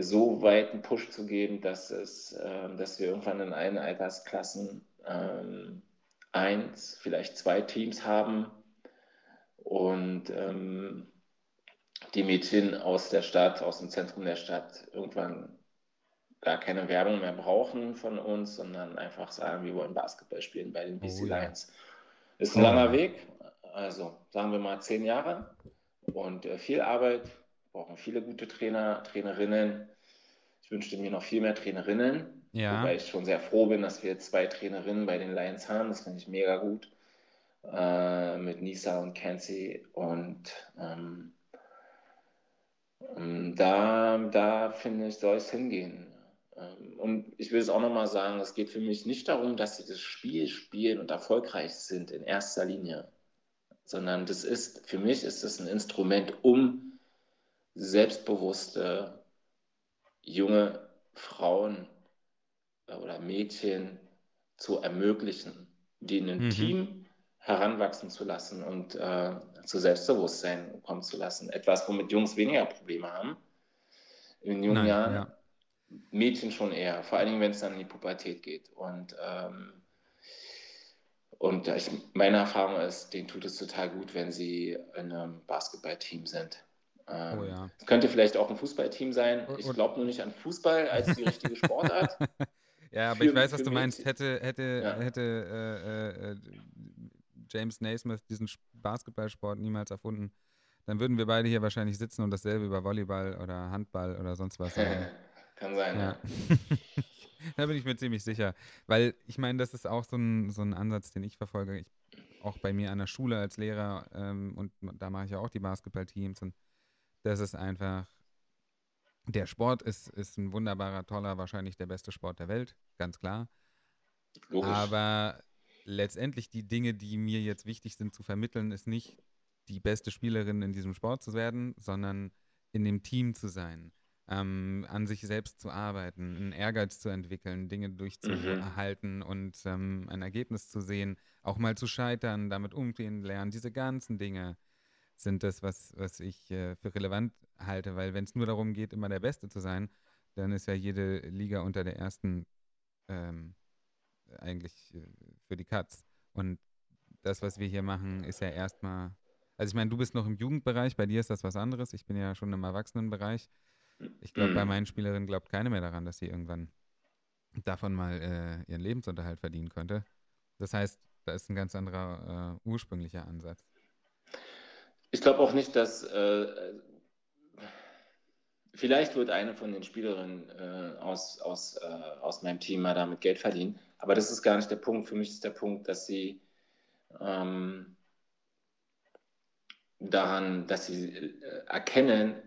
so weit einen Push zu geben, dass, es, ähm, dass wir irgendwann in allen Altersklassen ähm, eins, vielleicht zwei Teams haben und ähm, die Mädchen aus der Stadt, aus dem Zentrum der Stadt irgendwann gar keine Werbung mehr brauchen von uns, sondern einfach sagen, wir wollen Basketball spielen bei den BC Oh ja. Lions. Ist ein langer. Weg, also sagen wir mal zehn Jahre und äh, viel Arbeit, brauchen viele gute Trainer, Trainerinnen. Ich wünschte mir noch viel mehr Trainerinnen, Ja. wobei ich schon sehr froh bin, dass wir zwei Trainerinnen bei den Lions haben. Das finde ich mega gut. Äh, mit Nisa und Kenzie und ähm, ähm, da, da finde ich, soll es hingehen. Ähm, Und ich will es auch nochmal sagen, es geht für mich nicht darum, dass sie das Spiel spielen und erfolgreich sind in erster Linie, sondern das ist, für mich ist es ein Instrument, um selbstbewusste junge Frauen äh, oder Mädchen zu ermöglichen, die in ein Mhm. Team heranwachsen zu lassen und äh, zu Selbstbewusstsein kommen zu lassen. Etwas, womit Jungs weniger Probleme haben. In jungen Nein, Jahren, ja. Mädchen schon eher, vor allen Dingen, wenn es dann in die Pubertät geht. Und, ähm, und ich, meine Erfahrung ist, denen tut es total gut, wenn sie in einem Basketballteam sind. Ähm, Oh ja. Es könnte vielleicht auch ein Fußballteam sein. Ich glaube nur nicht an Fußball als die richtige Sportart. Ja, aber Für- ich weiß, was du meinst. Hätte, hätte, Ja. hätte äh, äh, äh, James Naismith diesen Basketballsport niemals erfunden, dann würden wir beide hier wahrscheinlich sitzen und dasselbe über Volleyball oder Handball oder sonst was sagen. Kann sein, Ja. ja. da bin ich mir ziemlich sicher. Weil ich meine, das ist auch so ein, so ein Ansatz, den ich verfolge. Ich, auch bei mir an der Schule als Lehrer ähm, und da mache ich ja auch die Basketballteams und das ist einfach, der Sport ist, ist ein wunderbarer, toller, wahrscheinlich der beste Sport der Welt, ganz klar. Logisch. Aber letztendlich die Dinge, die mir jetzt wichtig sind zu vermitteln, ist nicht die beste Spielerin in diesem Sport zu werden, sondern in dem Team zu sein. ähm, an sich selbst zu arbeiten, einen Ehrgeiz zu entwickeln, Dinge durchzuhalten und ähm, ein Ergebnis zu sehen, auch mal zu scheitern, damit umgehen lernen. Diese ganzen Dinge sind das, was, was ich äh, für relevant halte, weil wenn es nur darum geht, immer der Beste zu sein, dann ist ja jede Liga unter der ersten ähm, eigentlich äh, für die Katz. Und das, was wir hier machen, ist ja erstmal, also ich meine, du bist noch im Jugendbereich, bei dir ist das was anderes. Ich bin ja schon im Erwachsenenbereich. Ich glaube, bei Mhm. meinen Spielerinnen glaubt keiner mehr daran, dass sie irgendwann davon mal äh, ihren Lebensunterhalt verdienen könnte. Das heißt, da ist ein ganz anderer äh, ursprünglicher Ansatz. Ich glaube auch nicht, dass äh, vielleicht wird eine von den Spielerinnen äh, aus, aus, äh, aus meinem Team mal damit Geld verdienen, aber das ist gar nicht der Punkt. Für mich ist der Punkt, dass sie ähm, daran, dass sie äh, erkennen,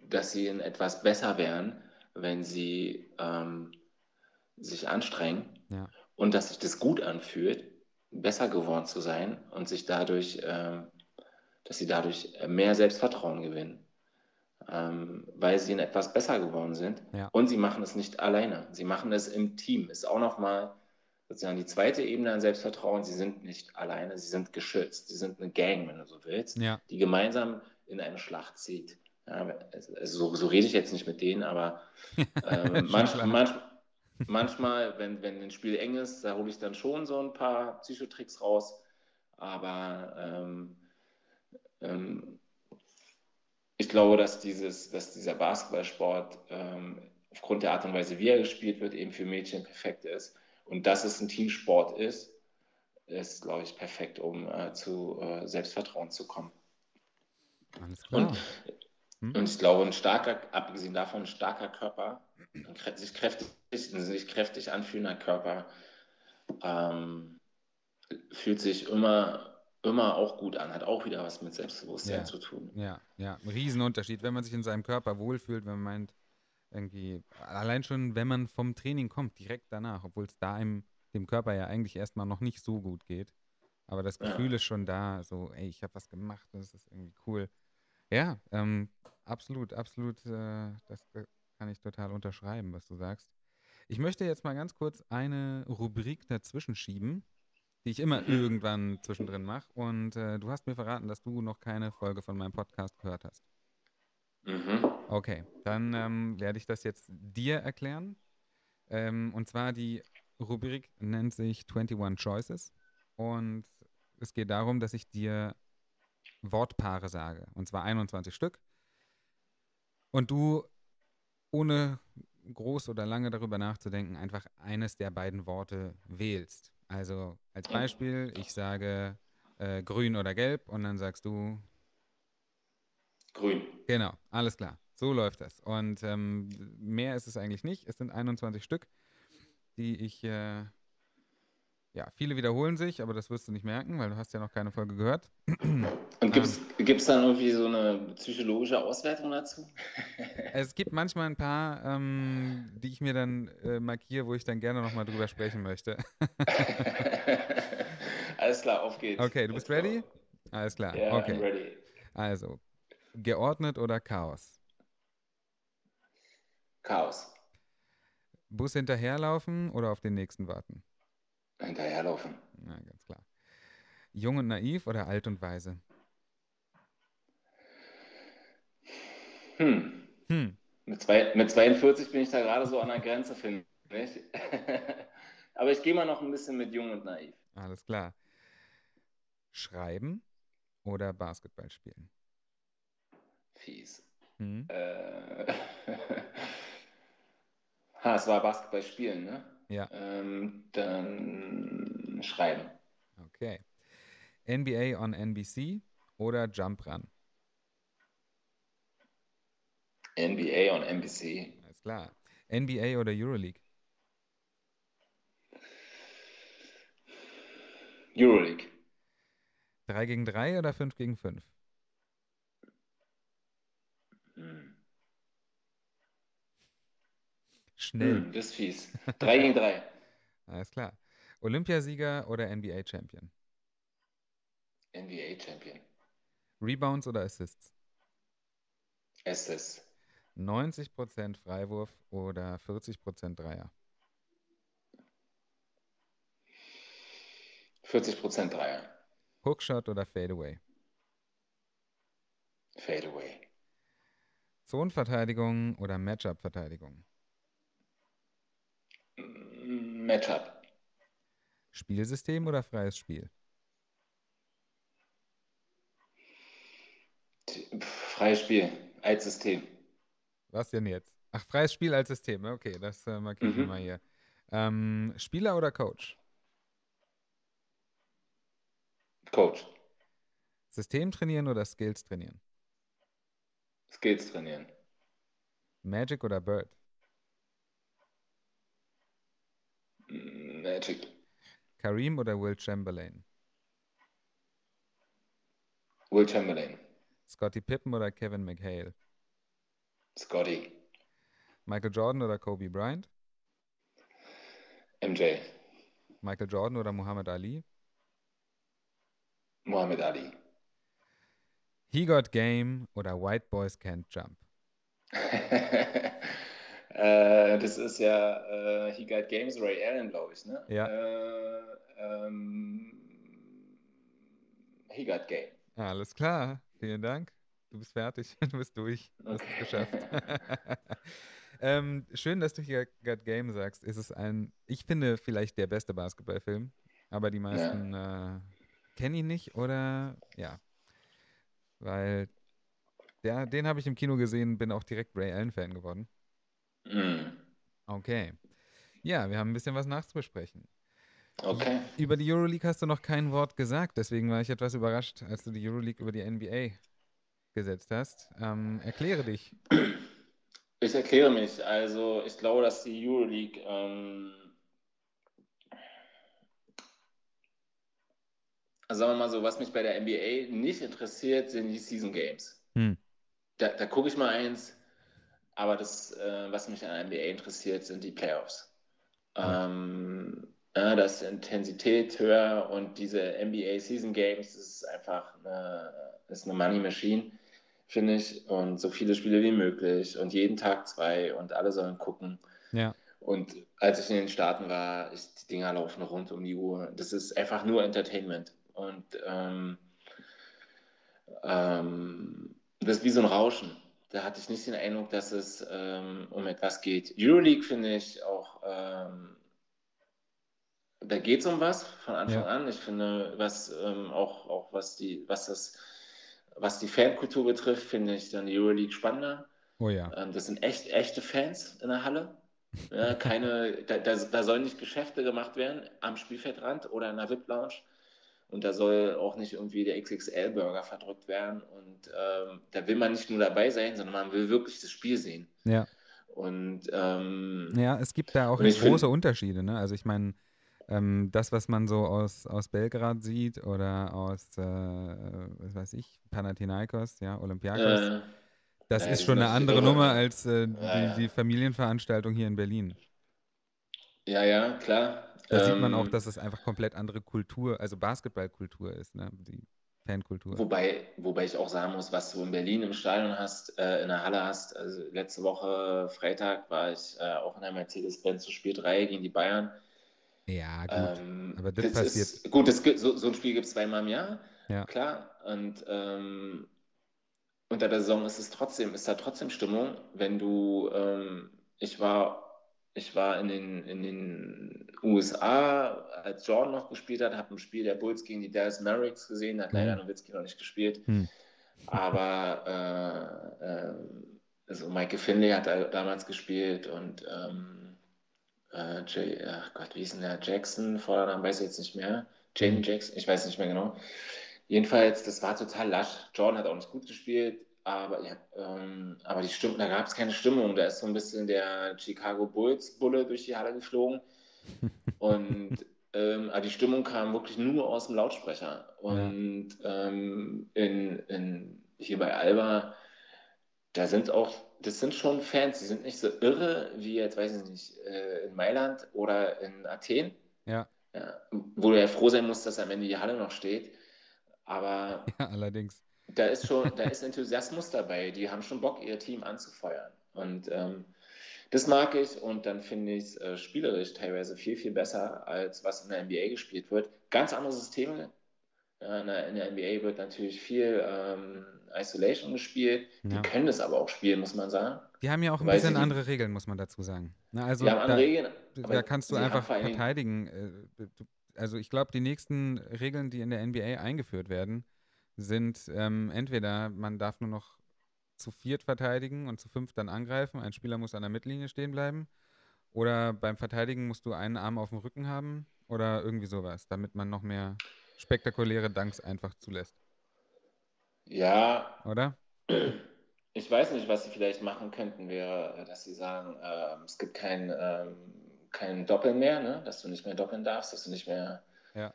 dass sie in etwas besser wären, wenn sie ähm, sich anstrengen Ja. und dass sich das gut anfühlt, besser geworden zu sein und sich dadurch, ähm, dass sie dadurch mehr Selbstvertrauen gewinnen, ähm, weil sie in etwas besser geworden sind. Ja. Und sie machen es nicht alleine, sie machen es im Team. Ist auch nochmal sozusagen die zweite Ebene an Selbstvertrauen. Sie sind nicht alleine, sie sind geschützt. Sie sind eine Gang, wenn du so willst, Ja, die gemeinsam in eine Schlacht zieht. Ja, also so, so rede ich jetzt nicht mit denen, aber ähm, manch, manch, manchmal, wenn, wenn ein Spiel eng ist, da hole ich dann schon so ein paar Psychotricks raus. Aber ähm, ähm, ich glaube, dass, dieses, dass dieser Basketballsport ähm, aufgrund der Art und Weise, wie er gespielt wird, eben für Mädchen perfekt ist. Und dass es ein Teamsport ist, ist, glaube ich, perfekt, um äh, zu äh, Selbstvertrauen zu kommen. Und, Hm? und ich glaube, ein starker, abgesehen davon, ein starker Körper, ein sich kräftig, ein sich kräftig anfühlender Körper, ähm, fühlt sich immer, immer auch gut an, hat auch wieder was mit Selbstbewusstsein Ja. zu tun. Ja, ja, ein Riesenunterschied, wenn man sich in seinem Körper wohlfühlt, wenn man meint, irgendwie, allein schon, wenn man vom Training kommt, direkt danach, obwohl es da im, dem Körper ja eigentlich erstmal noch nicht so gut geht. Aber das Ja. Gefühl ist schon da, so, ey, ich habe was gemacht, das ist irgendwie cool. Ja, ähm, absolut, absolut, äh, das äh, kann ich total unterschreiben, was du sagst. Ich möchte jetzt mal ganz kurz eine Rubrik dazwischen schieben, die ich immer Mhm. irgendwann zwischendrin mache. Und äh, du hast mir verraten, dass du noch keine Folge von meinem Podcast gehört hast. Mhm. Okay, dann ähm, werde ich das jetzt dir erklären. Ähm, und zwar die Rubrik nennt sich 21 Choices. Und es geht darum, dass ich dir Wortpaare sage. Und zwar 21 Stück. Und du, ohne groß oder lange darüber nachzudenken, einfach eines der beiden Worte wählst. Also als Beispiel, ich sage äh, grün oder gelb und dann sagst du Grün. Genau, alles klar. So läuft das. Und ähm, mehr ist es eigentlich nicht. Es sind 21 Stück, die ich, äh, ja, viele wiederholen sich, aber das wirst du nicht merken, weil du hast ja noch keine Folge gehört. Und gibt es dann irgendwie so eine psychologische Auswertung dazu? Es gibt manchmal ein paar, ähm, die ich mir dann äh, markiere, wo ich dann gerne nochmal drüber sprechen möchte. Alles klar, auf geht's. Okay, du bist Let's go. ready? Alles klar. I'm Okay. ready. Also, geordnet oder Chaos? Chaos. Bus hinterherlaufen oder auf den nächsten warten? Hinterherlaufen. Na, ganz klar. Jung und naiv oder alt und weise? Hm. Hm, Mit, zwei, mit 42 bin ich da gerade so an der Grenze, finde ich. Aber ich gehe mal noch ein bisschen mit jung und naiv. alles klar. Schreiben oder Basketball spielen? Fies. Hm? Äh, ha, es war Basketball spielen, ne? Ja. Ähm, dann schreiben. Okay. NBA on NBC oder Jump Run? NBA und NBC. Alles klar. NBA oder Euroleague? Euroleague. 3 gegen 3 oder 5 gegen 5? Schnell. Hm, das ist fies. 3 gegen 3. Alles klar. Olympiasieger oder NBA Champion? NBA Champion. Rebounds oder Assists? SS. 90% Freiwurf oder 40% Dreier? 40% Dreier. Hookshot oder Fadeaway? Fadeaway. Zonenverteidigung oder Matchup-Verteidigung? Matchup. Spielsystem oder freies Spiel? Freies Spiel als System. Was denn jetzt? Ach, freies Spiel als System. Okay, das äh, markiere ich Mhm. mal hier. Ähm, Spieler oder Coach? Coach. System trainieren oder Skills trainieren? Skills trainieren. Magic oder Bird? Magic. Kareem oder Will Chamberlain? Will Chamberlain. Scottie Pippen oder Kevin McHale? Scotty. Michael Jordan oder Kobe Bryant? MJ. Michael Jordan oder Muhammad Ali? Muhammad Ali. He Got Game oder White Boys Can't Jump? äh, das ist ja äh, He Got Games Ray Allen, glaube ich, ne? Ja. Äh, ähm, He Got Game. Alles klar, vielen Dank. Du bist fertig, du bist durch, du hast es Okay. geschafft. ähm, schön, dass du hier Got Game sagst. Es ist ein, ich finde, vielleicht der beste Basketballfilm, aber die meisten äh, kennen ihn nicht oder ja, weil der, den habe ich im Kino gesehen, bin auch direkt Ray Allen-Fan geworden. Mm, Okay. Ja, wir haben ein bisschen was nachzubesprechen. okay. Über die Euroleague hast du noch kein Wort gesagt, deswegen war ich etwas überrascht, als du die Euroleague über die NBA gesetzt hast. Ähm, erkläre dich. Ich erkläre mich. Also, ich glaube, dass die Euroleague ähm, also sagen wir mal so, was mich bei der NBA nicht interessiert, sind die Season Games. Hm. Da, da gucke ich mal eins, aber das, äh, was mich an der NBA interessiert, sind die Playoffs. Ähm, ja, da ist die Intensität höher und diese NBA Season Games, das ist einfach eine, das ist eine Money Machine, finde ich. Und so viele Spiele wie möglich und jeden Tag zwei und alle sollen gucken. Ja, Und als ich in den Staaten war, ich, die Dinger laufen rund um die Uhr. Das ist einfach nur Entertainment. Und ähm, ähm, das ist wie so ein Rauschen. Da hatte ich nicht den Eindruck, dass es ähm, um etwas geht. Euroleague finde ich auch, ähm, da geht es um was von Anfang Ja. an. Ich finde, was ähm, auch, auch was die, was das, was die Fankultur betrifft, finde ich dann die Euroleague spannender. oh ja. Ähm, das sind echt echte Fans in der Halle. Ja, keine, da, da, da sollen nicht Geschäfte gemacht werden am Spielfeldrand oder in der VIP-Lounge. Und da soll auch nicht irgendwie der XXL-Burger verdrückt werden. Und ähm, da will man nicht nur dabei sein, sondern man will wirklich das Spiel sehen. Ja. Und ähm, Ja, es gibt da auch große Unterschiede. Ne? Also ich meine, ähm, das, was man so aus, aus Belgrad sieht oder aus, äh, was weiß ich, Panathinaikos, ja, Olympiakos, äh, das ja, ist schon eine andere. Nummer als äh, Ja, die, ja. die Familienveranstaltung hier in Berlin. Ja, ja, klar. Da sieht man Ähm, auch, dass es einfach komplett andere Kultur, also Basketballkultur ist, ne? die Fankultur. Wobei, wobei ich auch sagen muss, was du in Berlin im Stadion hast, äh, in der Halle hast. Also letzte Woche Freitag war ich äh, auch in der Mercedes-Benz zu Spiel 3 gegen die Bayern. Ja, gut. Ähm, aber das passiert- Ist, gut, das, so, so ein Spiel gibt es zweimal im Jahr, Ja. klar. Und ähm, unter der Saison ist es trotzdem, ist da trotzdem Stimmung, wenn du, ähm, ich war, ich war in den, in den USA, als Jordan noch gespielt hat, habe ein Spiel der Bulls gegen die Dallas Mavericks gesehen, da hat leider Mhm. Nowitzki noch nicht gespielt. Hm. Aber äh, äh, also Michael Finley hat da damals gespielt und ähm, äh, Jay, ach Gott, wie hieß denn der Jackson? Vordernamen weiß ich jetzt nicht mehr. Jane Mhm. Jackson, ich weiß nicht mehr genau. Jedenfalls, das war total lasch. Jordan hat auch nicht gut gespielt, aber, ja, ähm, aber die Stimmung, da gab es keine Stimmung. Da ist so ein bisschen der Chicago Bulls Bulle durch die Halle geflogen. Und ähm, aber die Stimmung kam wirklich nur aus dem Lautsprecher. Und ähm, in, in, hier bei Alba, da sind auch, das sind schon Fans, die sind nicht so irre wie jetzt, weiß ich nicht, äh, in Mailand oder in Athen. Ja. Ja, wo du ja froh sein musst, dass am Ende die Halle noch steht. Aber Ja, allerdings. Da ist schon, da ist Enthusiasmus dabei. Die haben schon Bock, ihr Team anzufeuern. Und ähm, das mag ich und dann finde ich es äh, spielerisch teilweise viel, viel besser, als was in der NBA gespielt wird. Ganz andere Systeme. In, der, in, der, NBA wird natürlich viel ähm, Isolation gespielt. Die ja. können es aber auch spielen, muss man sagen. Die haben ja auch ein bisschen andere Regeln, muss man dazu sagen. Na, also die haben andere da, Regeln. Da kannst du einfach verteidigen. Äh, also ich glaube, die nächsten Regeln, die in der NBA eingeführt werden, sind ähm, entweder man darf nur noch zu viert verteidigen und zu fünf dann angreifen. Ein Spieler muss an der Mittellinie stehen bleiben. Oder beim Verteidigen musst du einen Arm auf dem Rücken haben oder irgendwie sowas, damit man noch mehr spektakuläre Dunks einfach zulässt. Ja. Oder? Ich weiß nicht, was sie vielleicht machen könnten, wäre, dass sie sagen, äh, es gibt kein, äh, kein Doppeln mehr, ne? dass du nicht mehr doppeln darfst, dass du nicht mehr. Ja.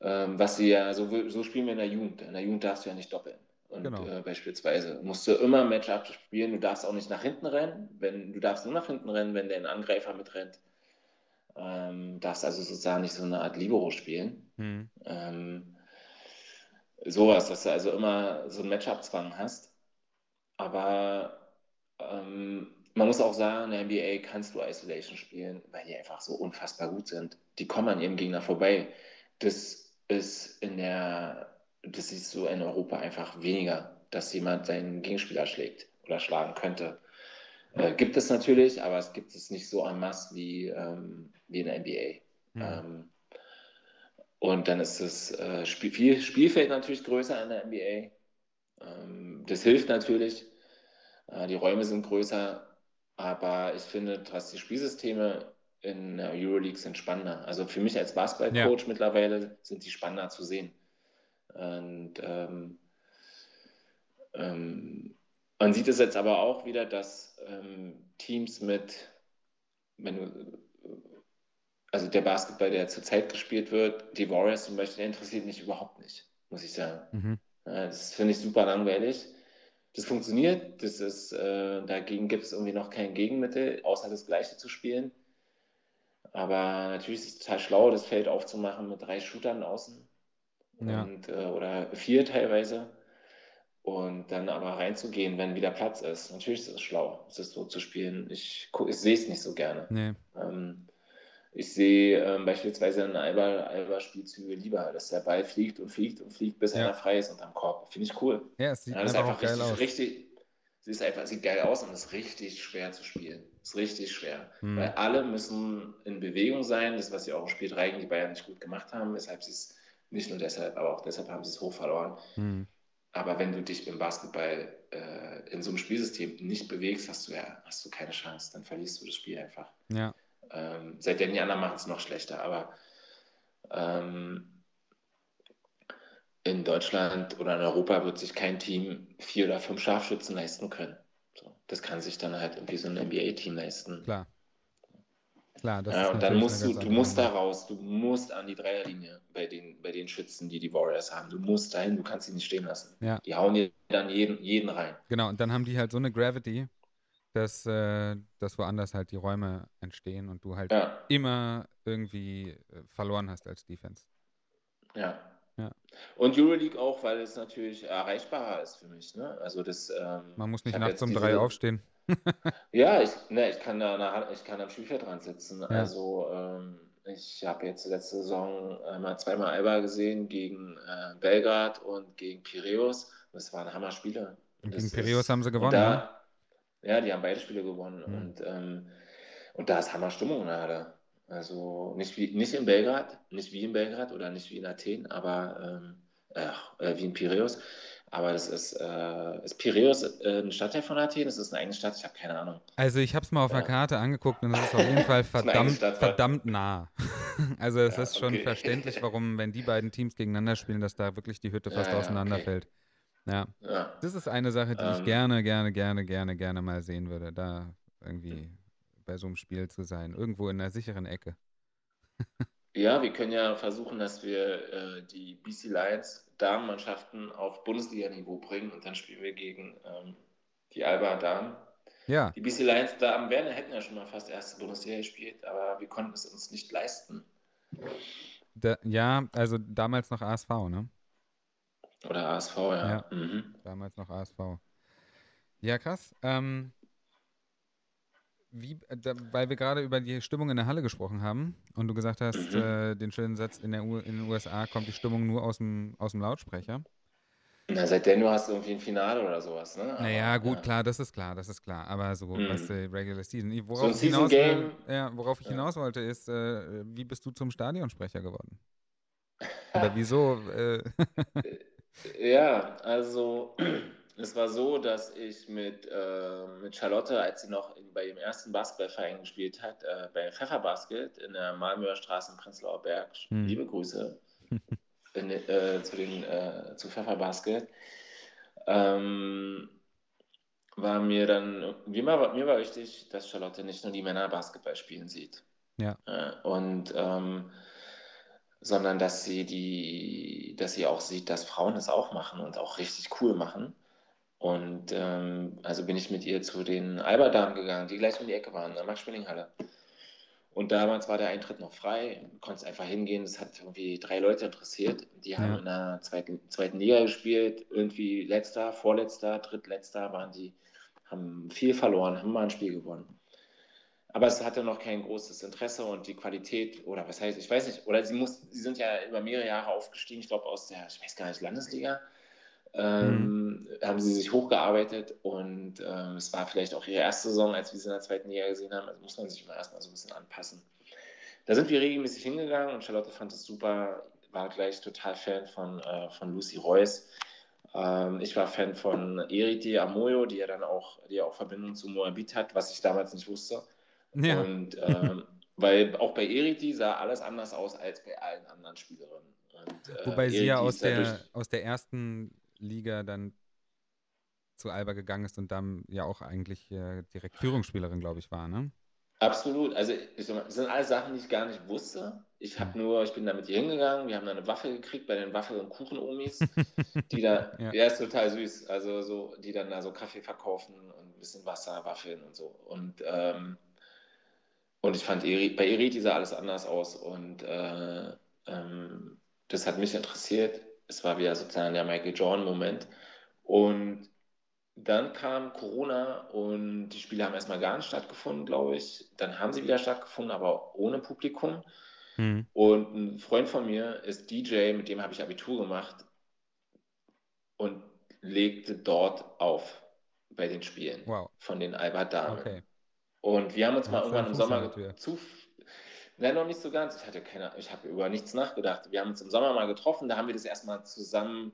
Ähm, was sie ja, so, so spielen wir in der Jugend. In der Jugend darfst du ja nicht doppeln. Und genau. äh, beispielsweise musst du immer Matchup spielen. Du darfst auch nicht nach hinten rennen. Wenn, du darfst nur nach hinten rennen, wenn der Angreifer mitrennt. Ähm, darfst also sozusagen nicht so eine Art Libero spielen. Mhm. Ähm, sowas, dass du also immer so einen Matchup-Zwang hast. Aber ähm, man muss auch sagen, in der NBA kannst du Isolation spielen, weil die einfach so unfassbar gut sind. Die kommen an ihrem Gegner vorbei. Das ist in der das siehst du in Europa einfach weniger, dass jemand seinen Gegenspieler schlägt oder schlagen könnte. Äh, gibt es natürlich, aber es gibt es nicht so en masse wie, ähm, wie in der NBA. Ja. Ähm, und dann ist das äh, Spiel, Spielfeld natürlich größer in der NBA. Ähm, das hilft natürlich. Äh, die Räume sind größer, aber ich finde, dass die Spielsysteme in der Euroleague sind spannender. Also für mich als Basketballcoach ja. mittlerweile sind die spannender zu sehen. Und ähm, ähm, man sieht es jetzt aber auch wieder, dass ähm, Teams mit, wenn du, also der Basketball, der zurzeit gespielt wird, die Warriors zum Beispiel, der interessiert mich überhaupt nicht, muss ich sagen. Mhm. das finde ich super langweilig. Das funktioniert, das ist, äh, dagegen gibt es irgendwie noch kein Gegenmittel, außer das Gleiche zu spielen. Aber natürlich ist es total schlau, das Feld aufzumachen mit drei Shootern außen ja. und, äh, oder vier teilweise. Und dann aber reinzugehen, wenn wieder Platz ist. Natürlich ist es schlau, es ist so zu spielen. Ich, ich sehe es nicht so gerne. Nee. Ähm, ich sehe ähm, beispielsweise in Alba-Spielzüge Alba lieber, dass der Ball fliegt und fliegt und fliegt, bis ja. einer frei ist unterm Korb. Finde ich cool. Ja, es sieht ja, einfach, einfach richtig, richtig, sieht einfach, sieht geil aus und ist richtig schwer zu spielen. Ist richtig schwer. Hm. Weil alle müssen in Bewegung sein. Das, was sie auch im Spiel 3 gegen die Bayern nicht gut gemacht haben, weshalb sie es nicht nur deshalb, aber auch deshalb haben sie es hoch verloren. Mhm. Aber wenn du dich im Basketball äh, in so einem Spielsystem nicht bewegst, hast du ja hast du keine Chance. Dann verlierst du das Spiel einfach. Ja. Ähm, seitdem die anderen machen es noch schlechter. Aber ähm, in Deutschland oder in Europa wird sich kein Team vier oder fünf Scharfschützen leisten können. Das kann sich dann halt irgendwie so ein NBA-Team leisten. Klar. Klar, das ja, und dann musst du, du musst da raus, du musst an die Dreierlinie bei den, bei den Schützen, die die Warriors haben. Du musst dahin, du kannst sie nicht stehen lassen. Ja. Die hauen dir dann jeden, jeden rein. Genau, und dann haben die halt so eine Gravity, dass, äh, dass woanders halt die Räume entstehen und du halt ja. immer irgendwie äh, verloren hast als Defense. Ja. Ja. Und Euroleague auch, weil es natürlich erreichbarer ist für mich. Ne? Also das, ähm, Man muss nicht nachts um drei aufstehen. ja, ich, ne, ich kann da ich kann am Spielfeldrand sitzen. Ja. Also ähm, ich habe jetzt letzte Saison mal zweimal Alba gesehen gegen äh, Belgrad und gegen Piräus. Das waren Hammer-Spiele. Und gegen Piräus haben sie gewonnen, da, ja? Ja, die haben beide Spiele gewonnen. Mhm. Und, ähm, und da ist Hammer-Stimmung gerade. Also nicht wie nicht in Belgrad, nicht wie in Belgrad oder nicht wie in Athen, aber ähm, äh, wie in Piräus. Aber das ist, äh, ist Piräus äh, ein Stadtteil von Athen? Das ist eine eigene Stadt? Ich habe keine Ahnung. Also ich habe es mal auf ja. der Karte angeguckt und es ist auf jeden Fall verdammt, verdammt nah. also es ja, ist schon okay. verständlich, warum, wenn die beiden Teams gegeneinander spielen, dass da wirklich die Hütte fast ja, auseinanderfällt. Okay. Ja. Das ist eine Sache, die ähm, ich gerne, gerne, gerne, gerne, gerne mal sehen würde, da irgendwie bei so einem Spiel zu sein. Irgendwo in einer sicheren Ecke. Ja, wir können ja versuchen, dass wir äh, die BC Lions Damenmannschaften auf Bundesliga-Niveau bringen und dann spielen wir gegen ähm, die Alba Damen. Ja. Die BC Lions Damen werden, hätten ja schon mal fast erste Bundesliga gespielt, aber wir konnten es uns nicht leisten. Da, ja, also damals noch ASV, ne? Oder ASV, ja. ja. Mhm. Damals noch ASV. Ja, krass. Ähm, wie, äh, da, weil wir gerade über die Stimmung in der Halle gesprochen haben und du gesagt hast, Mhm. äh, den schönen Satz, in, der U in den USA kommt die Stimmung nur aus dem, aus dem Lautsprecher. Na, seitdem du hast irgendwie ein Finale oder sowas, ne? Naja, Aber, gut, ja. klar, das ist klar, das ist klar. Aber so, Mhm. was die Regular Season. Ich- So Worauf ein ich Season hinaus, Game. ja, worauf ich Ja. hinaus wollte, ist, äh, wie bist du zum Stadionsprecher geworden? Oder wieso? Äh, Ja, also es war so, dass ich mit, äh, mit Charlotte, als sie noch in, bei ihrem ersten Basketballverein gespielt hat, äh, bei Pfefferbasket in der Malmöer Straße in Prenzlauer Berg, Hm. liebe Grüße in, äh, zu, den, äh, zu Pfefferbasket, ähm, war mir dann, mir war, mir war wichtig, dass Charlotte nicht nur die Männer Basketball spielen sieht. Ja. Äh, und ähm, sondern dass sie die, dass sie auch sieht, dass Frauen das auch machen und auch richtig cool machen. Und ähm, also bin ich mit ihr zu den Alberdamen gegangen, die gleich um die Ecke waren, in der Max-Schmeling-Halle. Und damals war der Eintritt noch frei, du konntest einfach hingehen, das hat irgendwie drei Leute interessiert. Die haben Ja. in der zweiten, zweiten Liga gespielt, irgendwie letzter, vorletzter, drittletzter waren die, haben viel verloren, haben mal ein Spiel gewonnen. Aber es hatte noch kein großes Interesse und die Qualität, oder was heißt, ich weiß nicht, oder sie mussten, sie sind ja über mehrere Jahre aufgestiegen, ich glaube aus der, ich weiß gar nicht, Landesliga, ähm, haben sie sich hochgearbeitet und ähm, es war vielleicht auch ihre erste Saison, als wir sie in der zweiten Liga gesehen haben, also muss man sich immer erstmal so ein bisschen anpassen. Da sind wir regelmäßig hingegangen und Charlotte fand es super, war gleich total Fan von, äh, von Lucy Royce. Ähm, ich war Fan von Eriti Amoyo, die ja dann auch, die ja auch Verbindung zu Moabit hat, was ich damals nicht wusste. ja. Und ähm, weil auch bei Eriti sah alles anders aus als bei allen anderen Spielerinnen. Und, äh, Wobei sie ja Eriti aus der, aus der ersten Liga dann zu Alba gegangen ist und dann ja auch eigentlich äh, direkt Führungsspielerin, glaube ich, war, ne? Absolut. Also ich, das sind alles Sachen, die ich gar nicht wusste. Ich habe nur, ich bin da mit ihr hingegangen, wir haben da eine Waffe gekriegt bei den Waffel- und Kuchen-Omis, die da, Ja. ja. ist total süß, also so, die dann da so Kaffee verkaufen und ein bisschen Wasser, Waffeln und so. Und, ähm, und ich fand, bei Eriti sah alles anders aus und äh, ähm, das hat mich interessiert. Es war wieder sozusagen der Michael Jordan-Moment. Und dann kam Corona und die Spiele haben erstmal gar nicht stattgefunden, glaube ich. Dann haben sie wieder stattgefunden, aber ohne Publikum. Hm. Und ein Freund von mir ist DJ, mit dem habe ich Abitur gemacht und legte dort auf bei den Spielen Wow. von den Albert Damen. Okay. Und wir haben uns mal irgendwann im Sommer zu. Nein, noch nicht so ganz. Ich hatte keine, ich habe über nichts nachgedacht. Wir haben uns im Sommer mal getroffen, da haben wir das erstmal zusammen,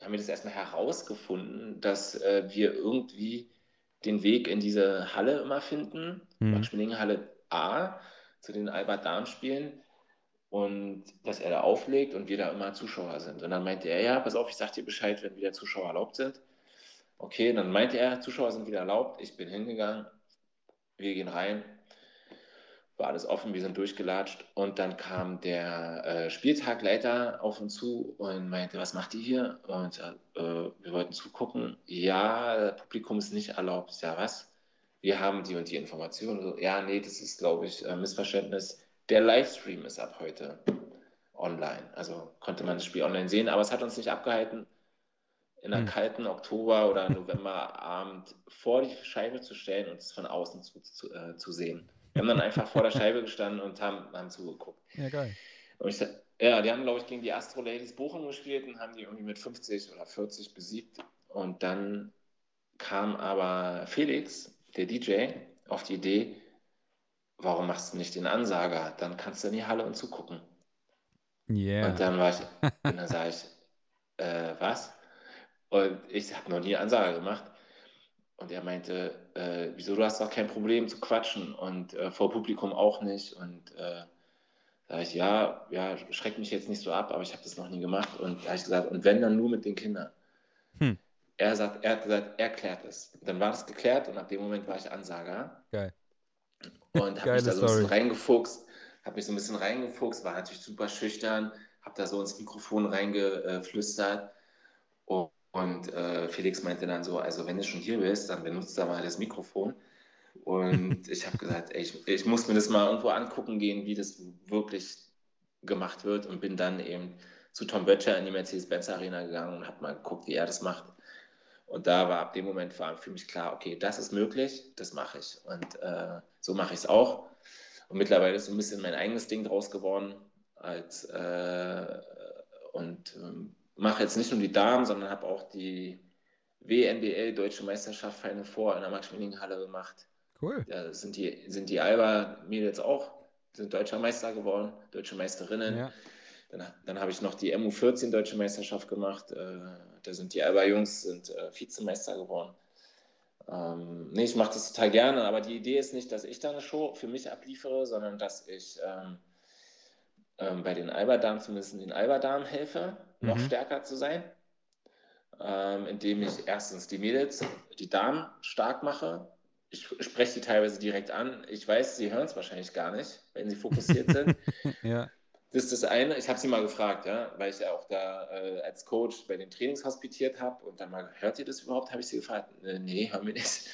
haben wir das erstmal herausgefunden, dass äh, wir irgendwie den Weg in diese Halle immer finden, Mhm. Max-Schmeling Halle A, zu den Albert Darm spielen und dass er da auflegt und wir da immer Zuschauer sind. Und dann meinte er, ja, pass auf, ich sag dir Bescheid, wenn wieder Zuschauer erlaubt sind. Okay, dann meinte er, Zuschauer sind wieder erlaubt. Ich bin hingegangen, wir gehen rein, war alles offen, wir sind durchgelatscht und dann kam der äh, Spieltagleiter auf uns zu und meinte, was macht ihr hier? Und äh, wir wollten zugucken. Ja, Publikum ist nicht erlaubt. Sag, was? Wir haben die und die Informationen. So, ja, nee, das ist, glaube ich, ein Missverständnis. Der Livestream ist ab heute online. Also konnte man das Spiel online sehen, aber es hat uns nicht abgehalten, in einer Hm. kalten Oktober- oder Novemberabend vor die Scheibe zu stellen und es von außen zu, zu, äh, zu sehen. Wir haben dann einfach vor der Scheibe gestanden und haben, haben zugeguckt. Ja, geil. Und ich, ja, die haben, glaube ich, gegen die Astro Ladies Bochum gespielt und haben die irgendwie mit 50 oder 40 besiegt. Und dann kam aber Felix, der DJ, auf die Idee, warum machst du nicht den Ansager? Dann kannst du in die Halle und zugucken. Yeah. Und dann war ich, und dann sage ich, äh, was? Und ich habe noch nie Ansage gemacht. Und er meinte, äh, wieso, du hast doch kein Problem zu quatschen und äh, vor Publikum auch nicht. Und äh, sage ich, ja, ja, schreckt mich jetzt nicht so ab, aber ich habe das noch nie gemacht. Und da habe ich gesagt, und wenn, dann nur mit den Kindern. Hm. Er, sagt, er hat gesagt, er klärt es. Dann war das geklärt und ab dem Moment war ich Ansager. Geil. Und habe mich da so ein bisschen Story. reingefuchst, habe mich so ein bisschen reingefuchst, war natürlich super schüchtern, habe da so ins Mikrofon reingeflüstert. Und, äh, Felix meinte dann so, also wenn du schon hier bist, dann benutzt da mal das Mikrofon. Und ich habe gesagt, ey, ich, ich muss mir das mal irgendwo angucken gehen, wie das wirklich gemacht wird und bin dann eben zu Tom Böttcher in die Mercedes-Benz Arena gegangen und habe mal geguckt, wie er das macht. Und da war ab dem Moment war für mich klar, okay, das ist möglich, das mache ich. Und äh, so mache ich es auch. Und mittlerweile ist so ein bisschen mein eigenes Ding draus geworden. Als, äh, und ähm, mache jetzt nicht nur die Damen, sondern habe auch die WNBL Deutsche Meisterschaft Final Four in der Max-Schmeling-Halle gemacht. Cool. Da sind die, sind die Alba-Mädels auch, sind deutscher Meister geworden, deutsche Meisterinnen. Ja. Dann, dann habe ich noch die MU14 Deutsche Meisterschaft gemacht. Äh, da sind die Alba-Jungs sind äh, Vizemeister geworden. Ähm, nee, ich mache das total gerne, aber die Idee ist nicht, dass ich da eine Show für mich abliefere, sondern dass ich ähm, ähm, bei den Alba-Damen zumindest den Alba-Damen helfe, mhm. noch stärker zu sein, ähm, indem ich erstens die Mädels, die Damen stark mache. Ich spreche die teilweise direkt an. Ich weiß, sie hören es wahrscheinlich gar nicht, wenn sie fokussiert sind. ja. Das ist das eine. Ich habe sie mal gefragt, ja, weil ich ja auch da äh, als Coach bei den Trainings hospitiert habe und dann mal, hört ihr das überhaupt? Habe ich sie gefragt. Äh, nee, hören wir nicht.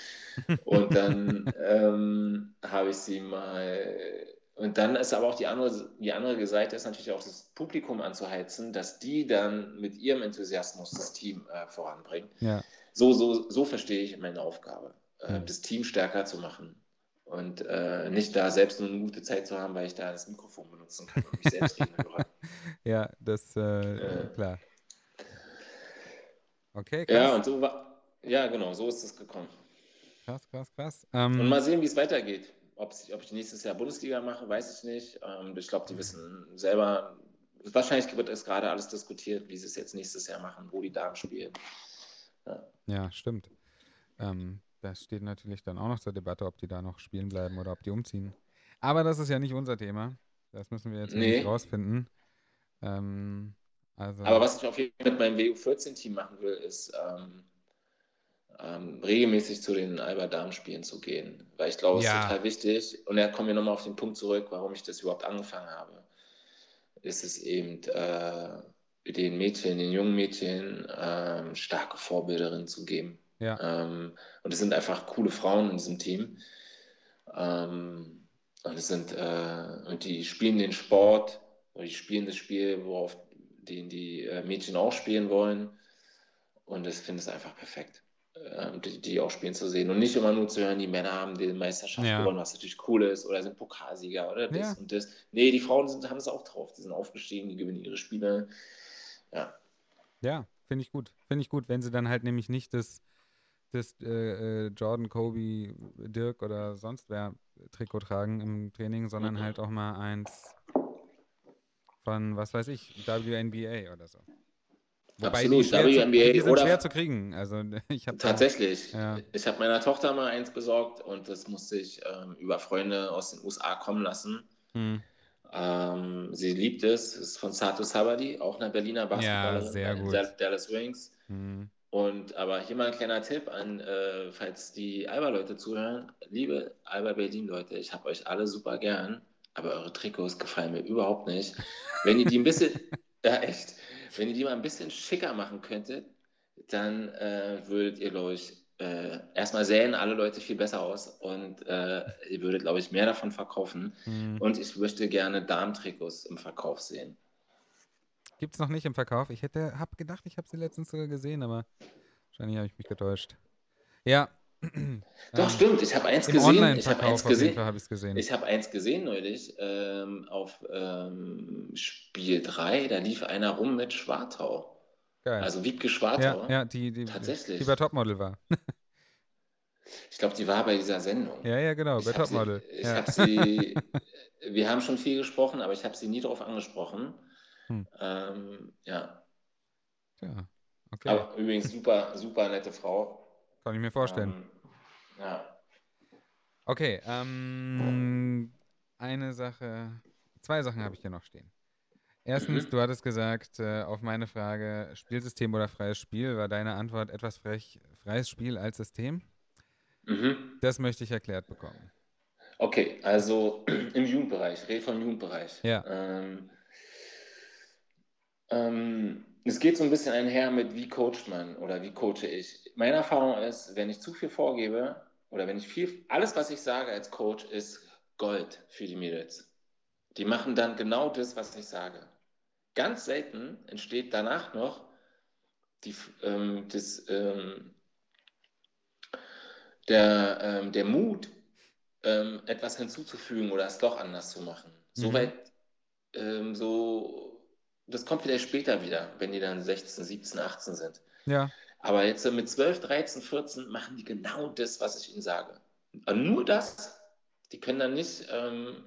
und dann ähm, habe ich sie mal. Und dann ist aber auch die andere, die andere Seite ist natürlich auch das Publikum anzuheizen, dass die dann mit ihrem Enthusiasmus das Team äh, voranbringen. Ja. So, so, so verstehe ich meine Aufgabe, äh, das Team stärker zu machen und äh, nicht da selbst nur eine gute Zeit zu haben, weil ich da das Mikrofon benutzen kann und mich selbst reden höre. Ja, das, äh, äh, klar. Okay, krass. Ja, und so war, ja, genau, so ist es gekommen. Krass, krass, krass. Ähm, und mal sehen, wie es weitergeht. Ob, ich nächstes Jahr Bundesliga mache, weiß ich nicht. Ähm, ich glaube, die wissen selber, wahrscheinlich wird es gerade alles diskutiert, wie sie es jetzt nächstes Jahr machen, wo die Damen spielen. Ja, ja stimmt. Ähm, das steht natürlich dann auch noch zur Debatte, ob die da noch spielen bleiben oder ob die umziehen. Aber das ist ja nicht unser Thema. Das müssen wir jetzt nee. nicht rausfinden. Ähm, also Aber was ich auf jeden Fall mit meinem WU14-Team machen will, ist ähm, ähm, regelmäßig zu den Alba-Damen-Spielen zu gehen. Weil ich glaube, es ja. ist total wichtig. Und da kommen wir nochmal auf den Punkt zurück, warum ich das überhaupt angefangen habe. Ist es eben äh, den Mädchen, den jungen Mädchen äh, starke Vorbilderinnen zu geben. Ja. Ähm, und es sind einfach coole Frauen in diesem Team. Ähm, und es sind, äh, und die spielen den Sport, oder die spielen das Spiel, worauf den die äh, Mädchen auch spielen wollen. Und ich finde es einfach perfekt, die, die, auch spielen zu sehen. Und nicht immer nur zu hören, die Männer haben die Meisterschaft ja. gewonnen, was natürlich cool ist, oder sind Pokalsieger oder das ja. und das. Nee, die Frauen sind, haben es auch drauf. Die sind aufgestiegen, die gewinnen ihre Spiele. Ja. Ja, finde ich gut. Finde ich gut, wenn sie dann halt nämlich nicht das das äh, äh, Jordan, Kobe, Dirk oder sonst wer Trikot tragen im Training, sondern mhm. halt auch mal eins von, was weiß ich, WNBA oder so. Wobei Absolut, die, WNBA zu, die sind oder schwer zu kriegen. Also ich tatsächlich. Da, ja. Ich habe meiner Tochter mal eins besorgt und das musste ich ähm, über Freunde aus den USA kommen lassen. Hm. Ähm, sie liebt es, ist von Sato Sabadi, auch eine Berliner Basketballerin ja, sehr gut. Dallas Wings. Hm. Und aber hier mal ein kleiner Tipp an, äh, falls die Alba-Leute zuhören. Liebe Alba Berlin-Leute, ich habe euch alle super gern, aber eure Trikots gefallen mir überhaupt nicht. Wenn ihr die ein bisschen, ja echt, wenn ihr die mal ein bisschen schicker machen könntet, dann äh, würdet ihr, glaube ich, äh, erstmal sehen alle Leute viel besser aus und äh, ihr würdet, glaube ich, mehr davon verkaufen. Mhm. Und ich möchte gerne Darmtrikots im Verkauf sehen. Gibt es noch nicht im Verkauf. Ich hätte, habe gedacht, ich habe sie letztens sogar gesehen, aber wahrscheinlich habe ich mich getäuscht. Ja. Doch, ähm, stimmt. Ich habe eins gesehen. Ich habe eins gesehen. Hab gesehen. Ich habe eins gesehen neulich ähm, auf ähm, Spiel 3. Da lief einer rum mit Schwartau. Geil. Also Wiebke Schwartau. Ja, ja die, die, Tatsächlich. die bei Topmodel war. ich glaube, die war bei dieser Sendung. Ja, ja, genau, ich bei Topmodel. Sie, ich ja. habe sie, wir haben schon viel gesprochen, aber ich habe sie nie darauf angesprochen. Hm. Ähm, ja. Ja, okay. Aber übrigens super, super nette Frau. Kann ich mir vorstellen. Ja. Okay, ähm, eine Sache, zwei Sachen habe ich hier noch stehen. Erstens, mhm. du hattest gesagt, äh, auf meine Frage, Spielsystem oder freies Spiel, war deine Antwort etwas frech, freies Spiel als System. Mhm. Das möchte ich erklärt bekommen. Okay, also im Jugendbereich, rede vom Jugendbereich. Ja. Ähm, ähm, es geht so ein bisschen einher mit, wie coacht man oder wie coache ich. Meine Erfahrung ist, wenn ich zu viel vorgebe oder wenn ich viel, alles, was ich sage als Coach, ist Gold für die Mädels. Die machen dann genau das, was ich sage. Ganz selten entsteht danach noch die, ähm, das, ähm, der, ähm, der Mut, ähm, etwas hinzuzufügen oder es doch anders zu machen. Mhm. Soweit, ähm, so, das kommt vielleicht später wieder, wenn die dann 16, 17, 18 sind. Ja. Aber jetzt mit 12, 13, 14 machen die genau das, was ich ihnen sage. nur das. Die können dann nicht ähm,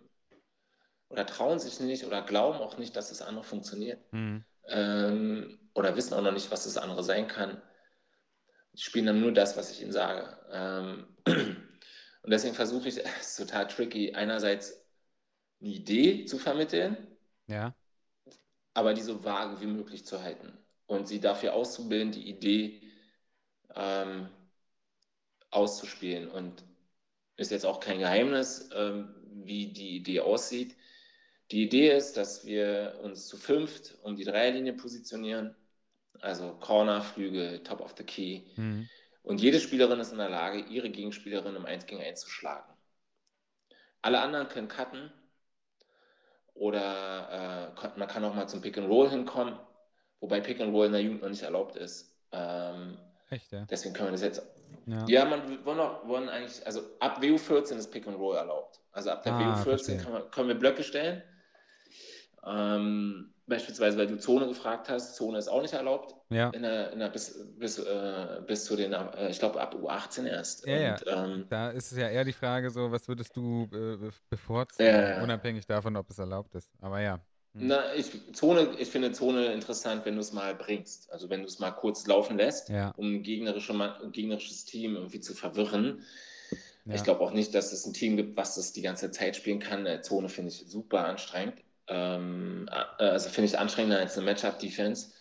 oder trauen sich nicht oder glauben auch nicht, dass das andere funktioniert. Mhm. Ähm, oder wissen auch noch nicht, was das andere sein kann. Die spielen dann nur das, was ich ihnen sage. Ähm, und deswegen versuche ich, es ist total tricky, einerseits eine Idee zu vermitteln, ja. aber die so vage wie möglich zu halten und sie dafür auszubilden, die Idee ähm, auszuspielen. Und ist jetzt auch kein Geheimnis, ähm, wie die Idee aussieht. Die Idee ist, dass wir uns zu fünft um die Dreierlinie positionieren, also Corner, Flügel, Top of the Key. Mhm. Und jede Spielerin ist in der Lage, ihre Gegenspielerin im 1 gegen 1 zu schlagen. Alle anderen können cutten oder äh, man kann auch mal zum Pick and Roll hinkommen, wobei Pick and Roll in der Jugend noch nicht erlaubt ist. Ähm, Echt, ja? Deswegen können wir das jetzt. Ja, ja man wollen, auch, wollen eigentlich, also ab WU 14 ist Pick and Roll erlaubt. Also ab der ah, WU 14 können wir, können wir Blöcke stellen. Ähm, beispielsweise, weil du Zone gefragt hast, Zone ist auch nicht erlaubt. Ja. In der, in der bis, bis, äh, bis zu den, äh, ich glaube, ab U18 erst. Ja, Und, ja. Ähm, da ist es ja eher die Frage, so, was würdest du äh, bevorzugen, ja, unabhängig davon, ob es erlaubt ist. Aber ja. Hm. Na, ich, Zone, ich finde Zone interessant, wenn du es mal bringst. Also wenn du es mal kurz laufen lässt, um gegnerische, ein gegnerisches Team irgendwie zu verwirren. Ich glaube auch nicht, dass es ein Team gibt, was das die ganze Zeit spielen kann. Zone finde ich super anstrengend. Ähm, äh, also finde ich anstrengender als eine Matchup-Defense.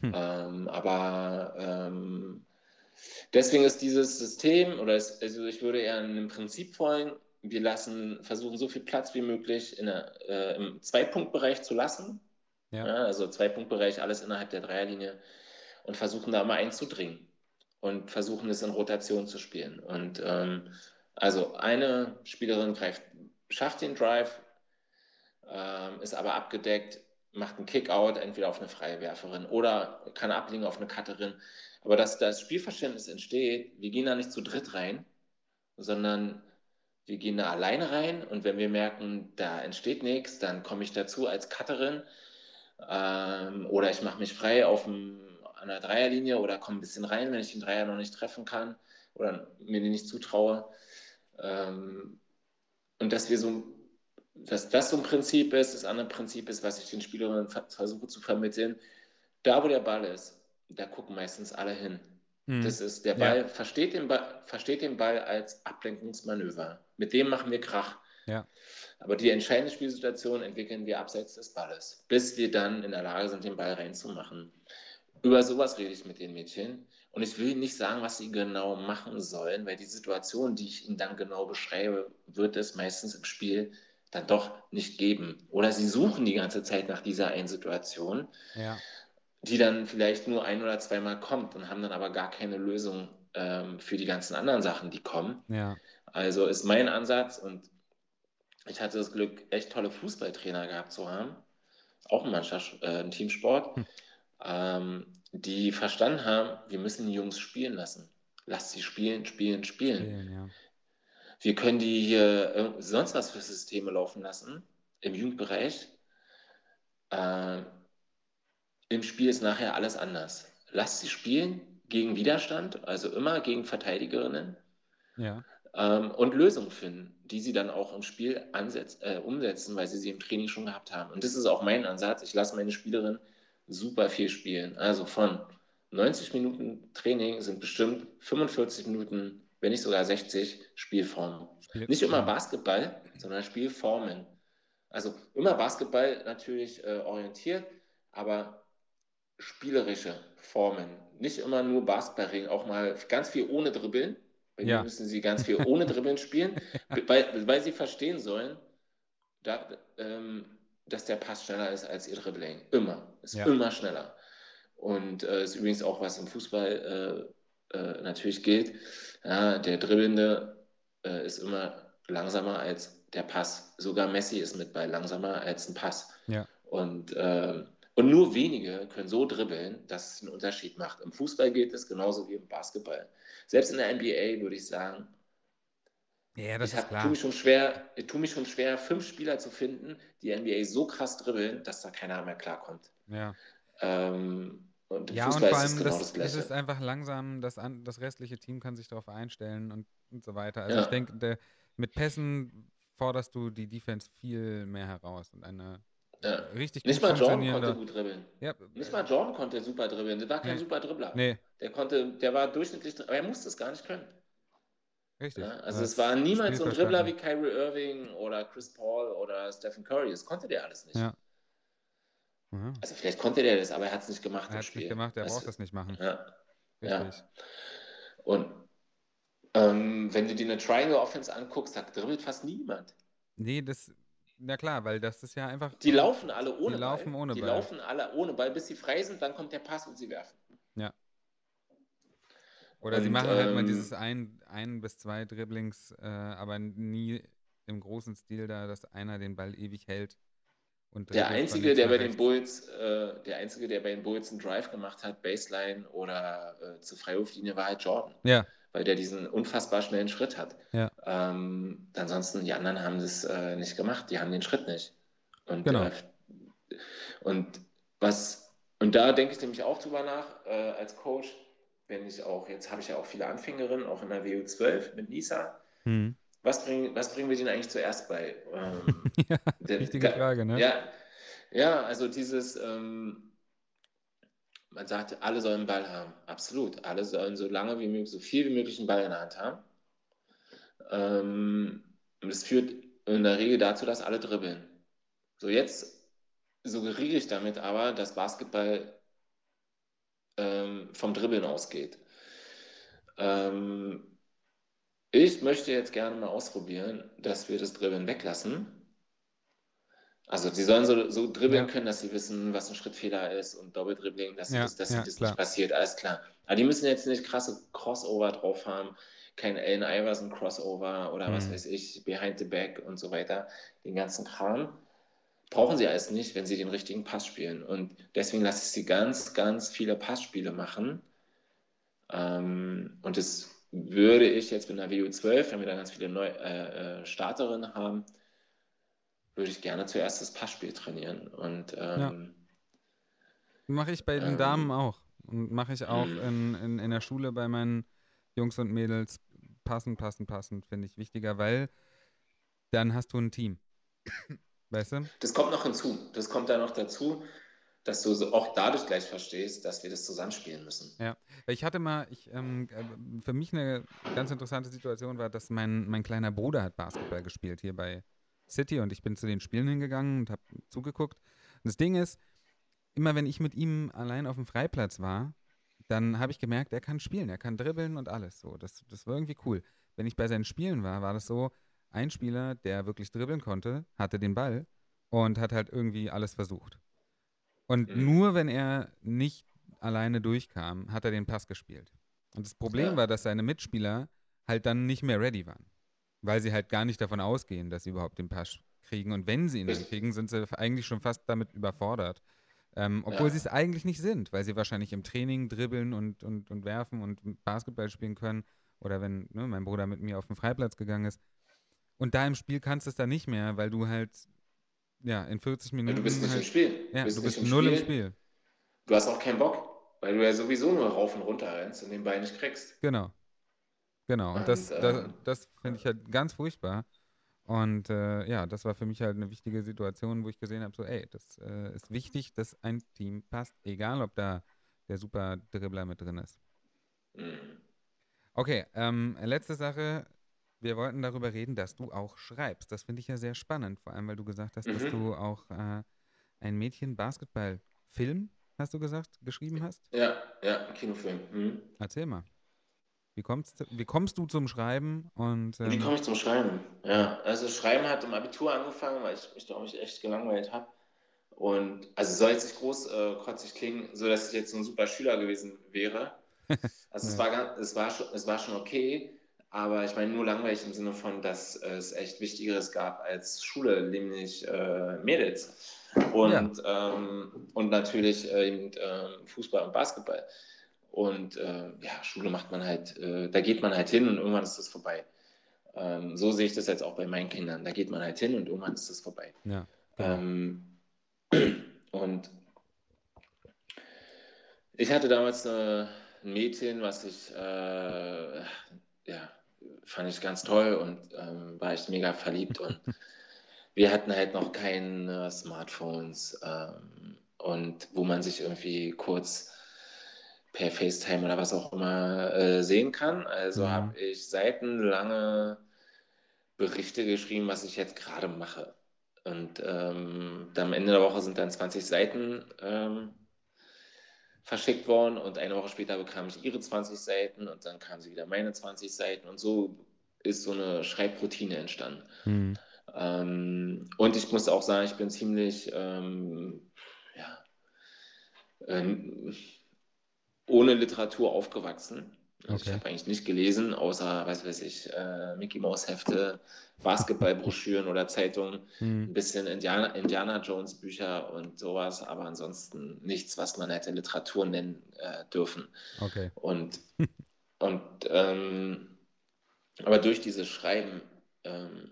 Hm. Ähm, aber ähm, deswegen ist dieses System, oder es, also ich würde eher einem Prinzip folgen, wir lassen, versuchen so viel Platz wie möglich in der, äh, im Zwei-Punkt-Bereich zu lassen. Ja. Ja, also Zwei-Punkt-Bereich, alles innerhalb der Dreierlinie und versuchen da mal einzudringen und versuchen es in Rotation zu spielen. Und ähm, also eine Spielerin greift, schafft den Drive, ähm, ist aber abgedeckt, macht einen Kickout, entweder auf eine freie Werferin oder kann ablegen auf eine Cutterin. Aber dass das Spielverständnis entsteht, wir gehen da nicht zu dritt rein, sondern wir gehen da alleine rein und wenn wir merken, da entsteht nichts, dann komme ich dazu als Cutterin ähm, oder ich mache mich frei auf dem, an der Dreierlinie oder komme ein bisschen rein, wenn ich den Dreier noch nicht treffen kann oder mir den nicht zutraue. Ähm, und dass wir so dass das so ein Prinzip ist. Das andere Prinzip ist, was ich den Spielerinnen versuche zu vermitteln. Da, wo der Ball ist, da gucken meistens alle hin. Mhm. Das ist, der Ball, ja. versteht, den Ball versteht den Ball als Ablenkungsmanöver. Mit dem machen wir Krach. Ja. Aber die entscheidende Spielsituation entwickeln wir abseits des Balles, bis wir dann in der Lage sind, den Ball reinzumachen. Über sowas rede ich mit den Mädchen. Und ich will nicht sagen, was sie genau machen sollen, weil die Situation, die ich ihnen dann genau beschreibe, wird es meistens im Spiel dann doch nicht geben. Oder sie suchen die ganze Zeit nach dieser einen Situation, ja. die dann vielleicht nur ein oder zweimal kommt und haben dann aber gar keine Lösung ähm, für die ganzen anderen Sachen, die kommen. Ja. Also ist mein Ansatz und ich hatte das Glück, echt tolle Fußballtrainer gehabt zu haben, auch ein Mannschaft, äh, Teamsport, hm. ähm, die verstanden haben, wir müssen die Jungs spielen lassen. Lass sie spielen, spielen, spielen. spielen ja. Wir können die hier sonst was für Systeme laufen lassen im Jugendbereich. Äh, Im Spiel ist nachher alles anders. Lasst sie spielen gegen Widerstand, also immer gegen Verteidigerinnen. Ja. Ähm, und Lösungen finden, die sie dann auch im Spiel ansetz, äh, umsetzen, weil sie sie im Training schon gehabt haben. Und das ist auch mein Ansatz. Ich lasse meine Spielerin super viel spielen. Also von 90 Minuten Training sind bestimmt 45 Minuten wenn nicht sogar 60 Spielformen. Spiel nicht immer Basketball, sondern Spielformen. Also immer Basketball natürlich äh, orientiert, aber spielerische Formen. Nicht immer nur Basketballring, auch mal ganz viel ohne Dribbeln. Ja. müssen sie ganz viel ohne Dribbeln spielen, weil, weil sie verstehen sollen, da, ähm, dass der Pass schneller ist als ihr Dribbling. Immer. Ist ja. immer schneller. Und äh, ist übrigens auch was im Fußball äh, äh, natürlich gilt. Ja, der Dribbelnde äh, ist immer langsamer als der Pass. Sogar Messi ist mit bei langsamer als ein Pass. Ja. Und, äh, Und nur wenige können so dribbeln, dass es einen Unterschied macht. Im Fußball geht es genauso wie im Basketball. Selbst in der NBA würde ich sagen, Ja, das ich ist klar. tue mich schon schwer, ich tue mich schon schwer, fünf Spieler zu finden, die NBA so krass dribbeln, dass da keiner mehr klarkommt. Ja. Ähm, und im Ja, und Fußball vor ist es allem, genau das, das ist einfach langsam, das, das restliche Team kann sich darauf einstellen und, und so weiter. Also Ja. ich denke, der, mit Pässen forderst du die Defense viel mehr heraus und eine Ja. richtig Nicht gut mal Jordan konnte gut dribbeln. ja, Nicht mal Jordan konnte super dribbeln. Der war kein Nee. super Dribbler. Nee, Der konnte, der war durchschnittlich, aber er musste es gar nicht können. richtig. Ja, also Das es war niemals so ein Dribbler wie. Kyrie Irving oder Chris Paul oder Stephen Curry. Das konnte der alles nicht. Ja. Ja. Also vielleicht konnte der das, aber er hat es nicht gemacht Er hat es nicht gemacht, er Weißt braucht das nicht machen. Ja. ja. Richtig. Und ähm, wenn du dir eine Triangle Offense anguckst, da dribbelt fast niemand. Nee, das, na klar, weil das ist ja einfach. Die laufen alle ohne Die laufen Ball. ohne die Ball. laufen alle ohne Ball, bis sie frei sind, dann kommt der Pass und sie werfen. Oder sie Und, machen halt mal ähm, dieses ein, ein bis zwei Dribblings, äh, aber nie im großen Stil da, dass einer den Ball ewig hält. Und Der einzige, der bei den. Bulls, äh, der einzige, der bei den Bulls einen Drive gemacht hat, Baseline oder äh, zur Freiwurflinie, war halt Jordan, Ja, weil der diesen unfassbar schnellen Schritt hat. Ja. Ähm, ansonsten, die anderen haben das äh, nicht gemacht, die haben den Schritt nicht. Und, Genau. äh, und was, und da denke ich nämlich auch drüber nach, äh, als Coach, wenn ich auch, jetzt habe ich ja auch viele Anfängerinnen, auch in der WU12 mit Nisa. hm. Was bringen, was bringen wir denen eigentlich zuerst bei? Ähm, ja der- wichtige Frage, ne? ja, ja, also dieses, ähm, man sagt, alle sollen einen Ball haben. Absolut. Alle sollen so lange wie möglich, so viel wie möglich einen Ball in der Hand haben. Ähm, und das führt in der Regel dazu, dass alle dribbeln. So, jetzt suggeriere ich damit aber, dass Basketball ähm, vom Dribbeln ausgeht. Ähm, ich möchte jetzt gerne mal ausprobieren, dass wir das Dribbeln weglassen. Also sie sollen so, so dribbeln Ja. können, dass sie wissen, was ein Schrittfehler ist und Doppeldribbling, dass, Ja, das, dass ja, das nicht passiert, alles klar. Aber die müssen jetzt nicht krasse Crossover drauf haben, kein Allen Iverson Crossover oder was Mhm. weiß ich, Behind the Back und so weiter, den ganzen Kram. Brauchen sie alles nicht, wenn sie den richtigen Pass spielen. Und deswegen lasse ich sie ganz, ganz viele Passspiele machen. Ähm, und das würde ich jetzt mit einer WU12, wenn wir da ganz viele Neu äh, äh, Starterinnen haben, würde ich gerne zuerst das Passspiel trainieren. Und ähm, Mache ich bei den Ähm, Damen auch. Und mache ich auch Mhm. in, in, in der Schule bei meinen Jungs und Mädels. Passen, passen, passen, finde ich wichtiger, weil dann hast du ein Team. Weißt du? das kommt noch hinzu. Das kommt da noch dazu, dass du so auch dadurch gleich verstehst, dass wir das zusammenspielen müssen. Weil Ich hatte mal, ich, ähm, äh, für mich eine ganz interessante Situation war, dass mein, mein kleiner Bruder hat Basketball gespielt hier bei City und ich bin zu den Spielen hingegangen und habe zugeguckt. Und das Ding ist, immer wenn ich mit ihm allein auf dem Freiplatz war, dann habe ich gemerkt, er kann spielen, er kann dribbeln und alles so. Das, das war irgendwie cool. Wenn ich bei seinen Spielen war, war das so, ein Spieler, der wirklich dribbeln konnte, hatte den Ball und hat halt irgendwie alles versucht. Und Mhm. nur wenn er nicht alleine durchkam, hat er den Pass gespielt. Und das Problem Ja. war, dass seine Mitspieler halt dann nicht mehr ready waren. Weil sie halt gar nicht davon ausgehen, dass sie überhaupt den Pass kriegen. Und wenn sie ihn dann kriegen, sind sie eigentlich schon fast damit überfordert. Ähm, obwohl Ja. sie es eigentlich nicht sind, weil sie wahrscheinlich im Training dribbeln und, und, und werfen und Basketball spielen können. Oder wenn ne, mein Bruder mit mir auf den Freiplatz gegangen ist. Und da im Spiel kannst du es dann nicht mehr, weil du halt ja in 40 Weil Minuten du bist nicht halt, im Spiel. ja, bist du bist null im Spiel. Du hast auch keinen Bock, weil du ja sowieso nur rauf und runter rennst und den Ball nicht kriegst. Genau. Genau. Und das, Und, das, ähm, das finde ich halt ganz furchtbar. Und äh, ja, das war für mich halt eine wichtige Situation, wo ich gesehen habe, so, ey, das äh, ist wichtig, dass ein Team passt, egal ob da der super Dribbler mit drin ist. Mhm. Okay, ähm, letzte Sache. Wir wollten darüber reden, dass du auch schreibst. Das finde ich ja sehr spannend, vor allem, weil du gesagt hast, dass Mhm. du auch äh, ein Mädchen-Basketball-Film, hast du gesagt, geschrieben hast. Ja, ja, Kinofilm. Mhm. Erzähl mal. Wie kommst, du- wie kommst du zum Schreiben? Und Wie ähm, komme ich zum Schreiben? Ja, also Schreiben hat im Abitur angefangen, weil ich mich, glaube ich, echt gelangweilt habe. Und also soll jetzt nicht groß äh, kotzig klingen, so dass ich jetzt so ein super Schüler gewesen wäre. Also es, war, ganz- es, war schon, es war schon okay, aber ich meine nur langweilig im Sinne von, dass es echt Wichtigeres gab als Schule, nämlich äh, Mädels. Und, ja. ähm, und natürlich äh, eben, äh, Fußball und Basketball. Und äh, ja, Schule macht man halt, äh, da geht man halt hin und irgendwann ist das vorbei. Ähm, so sehe ich das jetzt auch bei meinen Kindern. Da geht man halt hin und irgendwann ist das vorbei. Ja, genau. ähm, und ich hatte damals eine, ein Mädchen, was ich, äh, ja, fand ich ganz toll und ähm, war ich mega verliebt und wir hatten halt noch keine Smartphones ähm, und wo man sich irgendwie kurz per FaceTime oder was auch immer äh, sehen kann. Also mhm. habe ich seitenlange Berichte geschrieben, was ich jetzt gerade mache. Und ähm, am Ende der Woche sind dann 20 Seiten ähm, verschickt worden und eine Woche später bekam ich ihre 20 Seiten und dann kamen sie wieder meine 20 Seiten und so ist so eine Schreibroutine entstanden. Mhm. Ähm, und ich muss auch sagen, ich bin ziemlich, ähm, ja, ähm, ohne Literatur aufgewachsen. Also okay. Ich habe eigentlich nicht gelesen, außer, was weiß ich, äh, Mickey Mouse Hefte, Basketballbroschüren oder Zeitungen, hm. ein bisschen Indiana, Indiana, Jones Bücher und sowas, aber ansonsten nichts, was man hätte Literatur nennen äh, dürfen. Okay. Und, und ähm, aber durch dieses Schreiben ähm,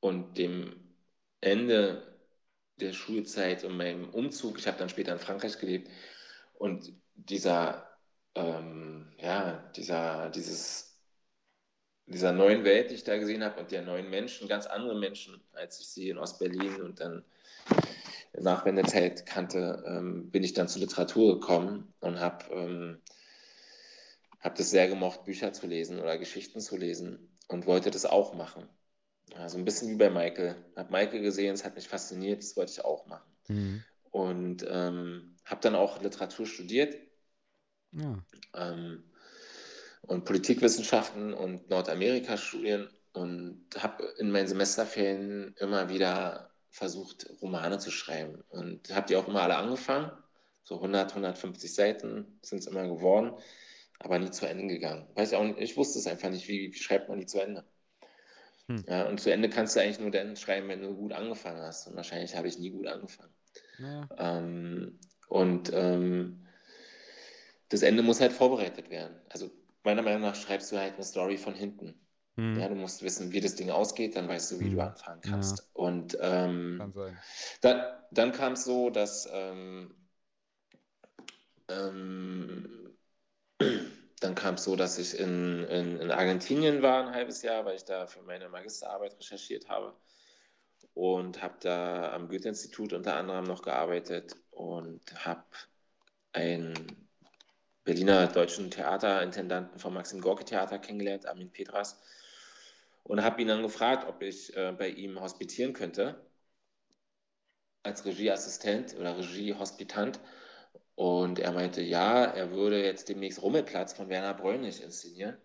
und dem Ende der Schulzeit und meinem Umzug, ich habe dann später in Frankreich gelebt, und dieser, ähm, ja, dieser, dieses, dieser neuen Welt, die ich da gesehen habe und der neuen Menschen, ganz andere Menschen, als ich sie in Ostberlin und dann nach Wendezeit kannte, ähm, bin ich dann zur Literatur gekommen und habe ähm, hab das sehr gemocht, Bücher zu lesen oder Geschichten zu lesen und wollte das auch machen. Also ein bisschen wie bei Michael. Habe Michael gesehen, es hat mich fasziniert, das wollte ich auch machen. Mhm. Und ähm, habe dann auch Literatur studiert. Ja. Ähm, und Politikwissenschaften und Nordamerika-Studien und habe in meinen Semesterferien immer wieder versucht, Romane zu schreiben. Und habe die auch immer alle angefangen. So 100, 150 Seiten sind es immer geworden, aber nie zu Ende gegangen. Weiß ich, auch nicht, ich wusste es einfach nicht, wie, wie schreibt man die zu Ende. Hm. Ja, und zu Ende kannst du eigentlich nur dann schreiben, wenn du gut angefangen hast. Und wahrscheinlich habe ich nie gut angefangen. Ja. Ähm, und ähm, das Ende muss halt vorbereitet werden. Also meiner Meinung nach schreibst du halt eine Story von hinten. Hm. Ja, du musst wissen, wie das Ding ausgeht, dann weißt du, wie hm. du anfangen kannst. Ja. Und ähm, Kann dann, dann kam es so, dass ähm, ähm, dann kam es so, dass ich in, in, in, Argentinien war ein halbes Jahr, weil ich da für meine Magisterarbeit recherchiert habe und habe da am Goethe-Institut unter anderem noch gearbeitet und habe einen Berliner deutschen Theaterintendanten vom Maxim Gorki Theater kennengelernt, Armin Petras, und habe ihn dann gefragt, ob ich äh, bei ihm hospitieren könnte als Regieassistent oder Regiehospitant. Und er meinte, ja, er würde jetzt demnächst Rummelplatz von Werner Bräunig inszenieren.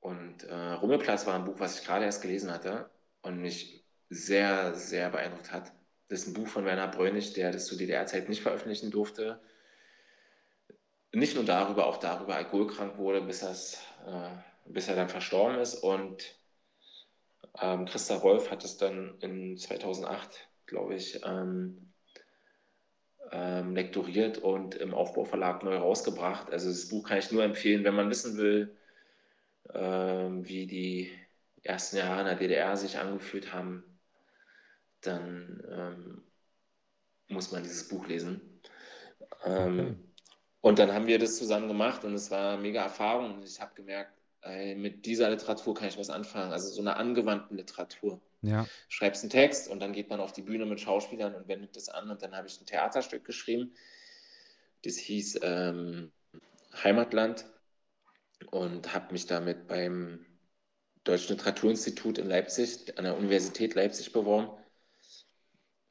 Und äh, Rummelplatz war ein Buch, was ich gerade erst gelesen hatte und mich sehr, sehr beeindruckt hat. Das ist ein Buch von Werner Bräunig, der das zu DDR-Zeit nicht veröffentlichen durfte nicht nur darüber, auch darüber alkoholkrank wurde, bis, äh, bis er dann verstorben ist. Und ähm, Christa Wolf hat es dann in 2008, glaube ich, ähm, ähm, lektoriert und im Aufbauverlag neu rausgebracht. Also das Buch kann ich nur empfehlen, wenn man wissen will, ähm, wie die ersten Jahre in der DDR sich angefühlt haben, dann ähm, muss man dieses Buch lesen. Ähm, okay. Und dann haben wir das zusammen gemacht und es war eine mega Erfahrung. Und ich habe gemerkt, ey, mit dieser Literatur kann ich was anfangen. Also so eine angewandte Literatur. Ja. Schreibst einen Text und dann geht man auf die Bühne mit Schauspielern und wendet das an. Und dann habe ich ein Theaterstück geschrieben. Das hieß ähm, Heimatland und habe mich damit beim Deutschen Literaturinstitut in Leipzig, an der Universität Leipzig beworben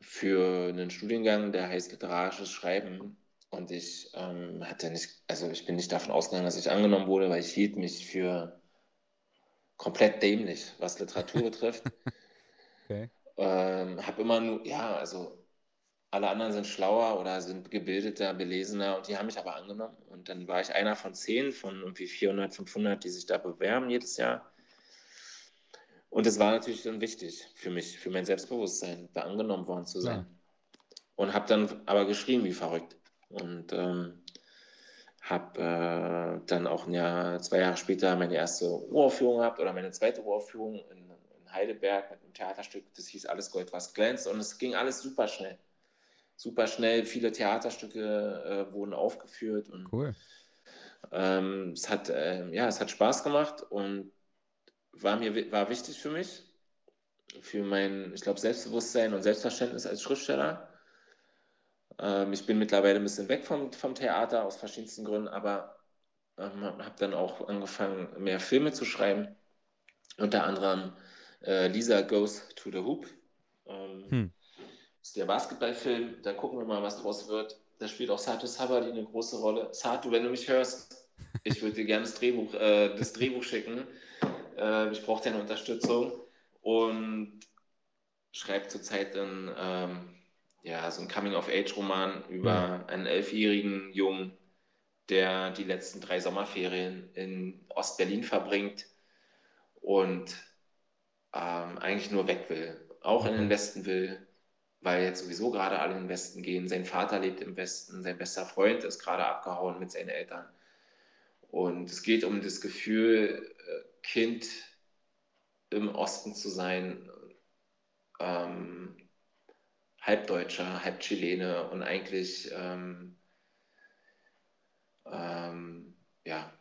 für einen Studiengang, der heißt Literarisches Schreiben und ich ähm, hatte nicht, also ich bin nicht davon ausgegangen, dass ich angenommen wurde, weil ich hielt mich für komplett dämlich, was Literatur betrifft. Okay. Ähm, habe immer nur, ja, also alle anderen sind schlauer oder sind gebildeter, belesener und die haben mich aber angenommen. Und dann war ich einer von zehn von irgendwie 400, 500, die sich da bewerben jedes Jahr. Und es war natürlich dann wichtig für mich, für mein Selbstbewusstsein, da angenommen worden zu sein. und habe dann aber geschrieben wie verrückt. Und ähm, habe äh, dann auch ein Jahr, zwei Jahre später meine erste Uraufführung gehabt oder meine zweite Uraufführung in, in Heidelberg mit einem Theaterstück, das hieß Alles Gold, was glänzt und es ging alles super schnell. Super schnell, viele Theaterstücke äh, wurden aufgeführt und Cool. ähm, es, hat, ähm, ja, es hat Spaß gemacht und war mir war wichtig für mich, für mein, ich glaube, Selbstbewusstsein und Selbstverständnis als Schriftsteller. Ähm, ich bin mittlerweile ein bisschen weg vom, vom Theater aus verschiedensten Gründen, aber ähm, habe dann auch angefangen, mehr Filme zu schreiben. Unter anderem äh, Lisa Goes to the Hoop. Ähm, Hm. ist der Basketballfilm. Da gucken wir mal, was draus wird. Da spielt auch Sato Sabari eine große Rolle. Sato, wenn du mich hörst, ich würde dir gerne das Drehbuch, äh, das Drehbuch schicken. Äh, ich brauche deine Unterstützung. Und schreibt zurzeit einen, ähm, ja, so einen Coming-of-Age-Roman über einen elfjährigen Jungen, der die letzten drei Sommerferien in Ostberlin verbringt und ähm, eigentlich nur weg will. Auch in den Okay. Westen will, weil jetzt sowieso gerade alle in den Westen gehen. Sein Vater lebt im Westen, sein bester Freund ist gerade abgehauen mit seinen Eltern. Und es geht um das Gefühl, äh, Kind im Osten zu sein, ähm, halb Deutscher, halb Chilene und eigentlich ähm, ähm, ja,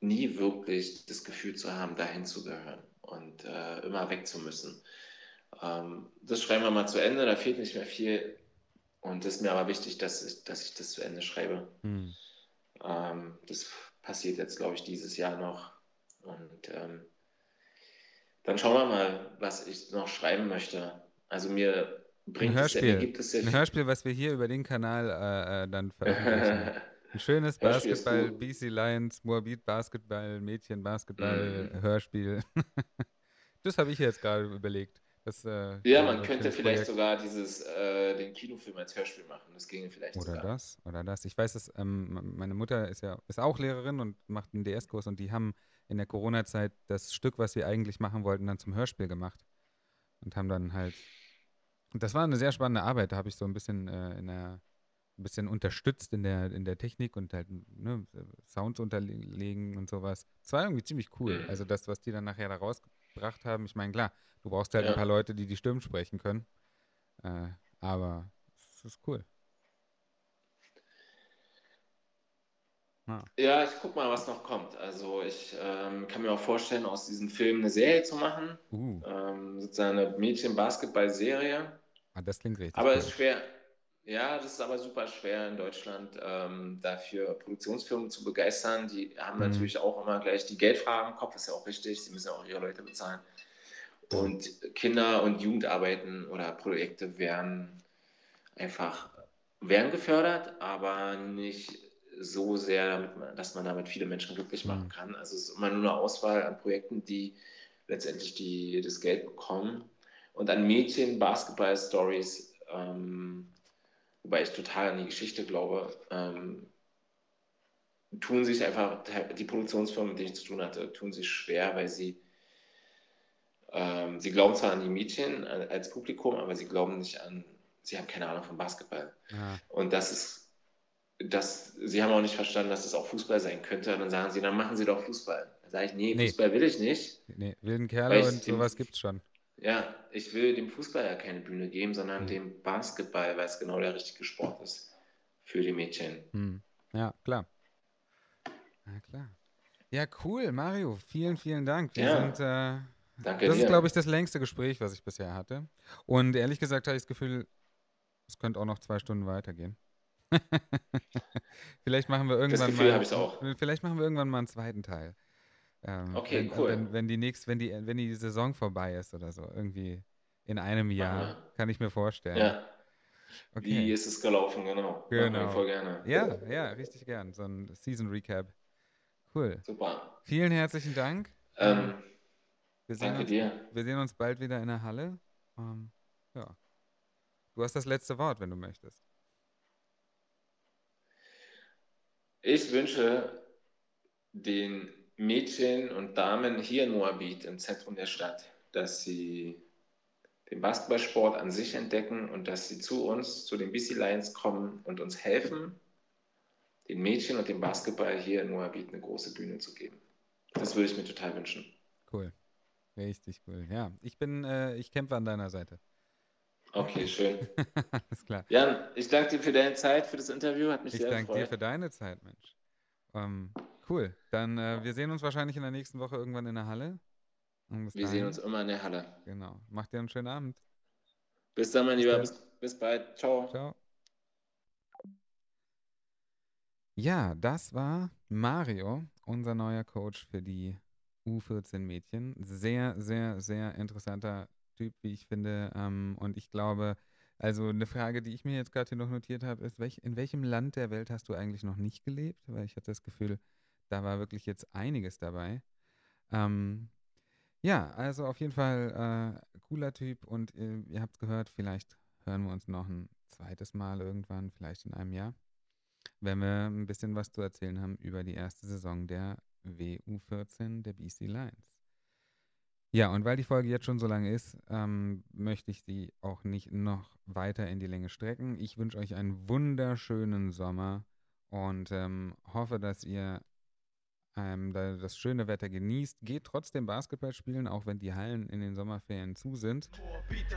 nie wirklich das Gefühl zu haben, dahin zu gehören und äh, immer weg zu müssen. Ähm, das schreiben wir mal zu Ende, da fehlt nicht mehr viel. Und es ist mir aber wichtig, dass ich, dass ich das zu Ende schreibe. Hm. Ähm, das passiert jetzt, glaube ich, dieses Jahr noch. Und ähm, dann schauen wir mal, was ich noch schreiben möchte. Also mir Ein bringt es, mir Hörspiel. gibt es sehr Ein. Hörspiel, was wir hier über den Kanal äh, äh, dann veröffentlichen. Ein schönes Hörspiel Basketball. BC Lions, Moabit Basketball, Mädchen Basketball, Mhm. Hörspiel. das habe ich jetzt gerade überlegt. Das, äh, Ja, man ein könnte vielleicht Projekt. sogar dieses, äh, den Kinofilm als Hörspiel machen. Das ginge vielleicht Oder sogar. das, oder das. Ich weiß, dass ähm, meine Mutter ist ja ist auch Lehrerin und macht einen DS-Kurs und die haben in der Corona-Zeit das Stück, was wir eigentlich machen wollten, dann zum Hörspiel gemacht und haben dann halt. Und das war eine sehr spannende Arbeit. Da habe ich so ein bisschen äh, in der ein bisschen unterstützt in der in der Technik und halt ne, Sounds unterlegen und sowas. Es war irgendwie ziemlich cool. Mhm. Also das, was die dann nachher da rausgebracht haben. Ich meine, klar, du brauchst halt ein Ja. paar Leute, die die Stimmen sprechen können. Äh, aber es ist cool. Ja. Ja, ich guck mal, was noch kommt. Also ich ähm, kann mir auch vorstellen, aus diesem Film eine Serie zu machen. Uh, Ähm, sozusagen eine Mädchen-Basketball-Serie. Ah, das klingt richtig Aber cool. es ist schwer. Ja, das ist aber super schwer in Deutschland, ähm, dafür Produktionsfirmen zu begeistern. Die haben Mhm. natürlich auch immer gleich die Geldfrage im Kopf, ist ja auch richtig. Sie müssen ja auch ihre Leute bezahlen. Und Kinder- und Jugendarbeiten oder Projekte werden einfach werden gefördert, aber nicht so sehr, dass man damit viele Menschen glücklich machen Mhm. kann. Also es ist immer nur eine Auswahl an Projekten, die letztendlich die, das Geld bekommen. Und an Mädchen, Basketball-Stories, ähm, wobei ich total an die Geschichte glaube, ähm, tun sich einfach, die Produktionsfirmen, mit denen ich zu tun hatte, tun sich schwer, weil sie ähm, sie glauben zwar an die Mädchen als Publikum, aber sie glauben nicht an, sie haben keine Ahnung von Basketball. Ah, Und das ist, das, sie haben auch nicht verstanden, dass es auch Fußball sein könnte. Und dann sagen sie, dann machen sie doch Fußball. Dann sage ich, nee, Nee. Fußball will ich nicht. nee, wilden Kerle und sowas gibt's schon. Ja, ich will dem Fußball ja keine Bühne geben, sondern Mhm. dem Basketball, weil es genau der richtige Sport ist für die Mädchen. Hm. Ja, klar. Ja, klar. Ja, cool, Mario. Vielen, vielen Dank. Wir Ja. sind, äh, Danke das dir. ist, glaube ich, das längste Gespräch, was ich bisher hatte. Und ehrlich gesagt habe ich das Gefühl, es könnte auch noch zwei Stunden weitergehen. vielleicht machen wir irgendwann Gefühl mal, ich auch. vielleicht machen wir irgendwann mal einen zweiten Teil. Ähm, Okay, wenn, cool. Wenn, wenn die nächst, wenn die, wenn die Saison vorbei ist oder so, irgendwie in einem Jahr, wir. kann ich mir vorstellen. Ja, okay. wie ist es gelaufen, genau. Genau. voll gerne. Ja, ja, richtig gern. So ein Season Recap. Cool. Super. Vielen herzlichen Dank. Ähm, Wir sehen, danke uns, dir. wir sehen uns bald wieder in der Halle. Ähm, ja. Du hast das letzte Wort, wenn du möchtest. Ich wünsche den Mädchen und Damen hier in Moabit im Zentrum der Stadt, dass sie den Basketballsport an sich entdecken und dass sie zu uns, zu den BC Lions kommen und uns helfen, den Mädchen und dem Basketball hier in Moabit eine große Bühne zu geben. Das würde ich mir total wünschen. Cool. Richtig cool. Ja, ich bin, äh, ich kämpfe an deiner Seite. Okay, schön. Alles klar. Jan, ich danke dir für deine Zeit, für das Interview. Hat mich ich sehr danke gefreut. dir für deine Zeit, Mensch. Ähm, cool. Dann, äh, wir sehen uns wahrscheinlich in der nächsten Woche irgendwann in der Halle. Wir dahin, sehen uns immer in der Halle. Genau. Macht dir einen schönen Abend. Bis dann, mein Bis Lieber. Bis, bis bald. Ciao. Ciao. Ja, das war Mario, unser neuer Coach für die U14 Mädchen. Sehr, sehr, sehr interessanter Typ, wie ich finde. Ähm, und ich glaube, also eine Frage, die ich mir jetzt gerade hier noch notiert habe, ist, in welchem Land der Welt hast du eigentlich noch nicht gelebt? Weil ich hatte das Gefühl, da war wirklich jetzt einiges dabei. Ähm, ja, also auf jeden Fall äh, cooler Typ und äh, ihr habt gehört, vielleicht hören wir uns noch ein zweites Mal irgendwann, vielleicht in einem Jahr, wenn wir ein bisschen was zu erzählen haben über die erste Saison der WU14 der BC Lions. Ja, und weil die Folge jetzt schon so lange ist, ähm, möchte ich sie auch nicht noch weiter in die Länge strecken. Ich wünsche euch einen wunderschönen Sommer und ähm, hoffe, dass ihr ähm, da das schöne Wetter genießt. Geht trotzdem Basketball spielen, auch wenn die Hallen in den Sommerferien zu sind.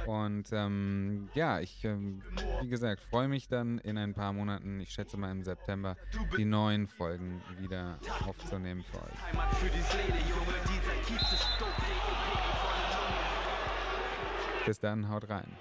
Und ähm, ja, ich, ähm, wie gesagt, freue mich dann in ein paar Monaten, ich schätze mal im September, die neuen Folgen wieder aufzunehmen für euch. Heimat für die Seele, Junge, dieser Kiez ist dope, DEP volle Lunge. Bis dann, haut rein.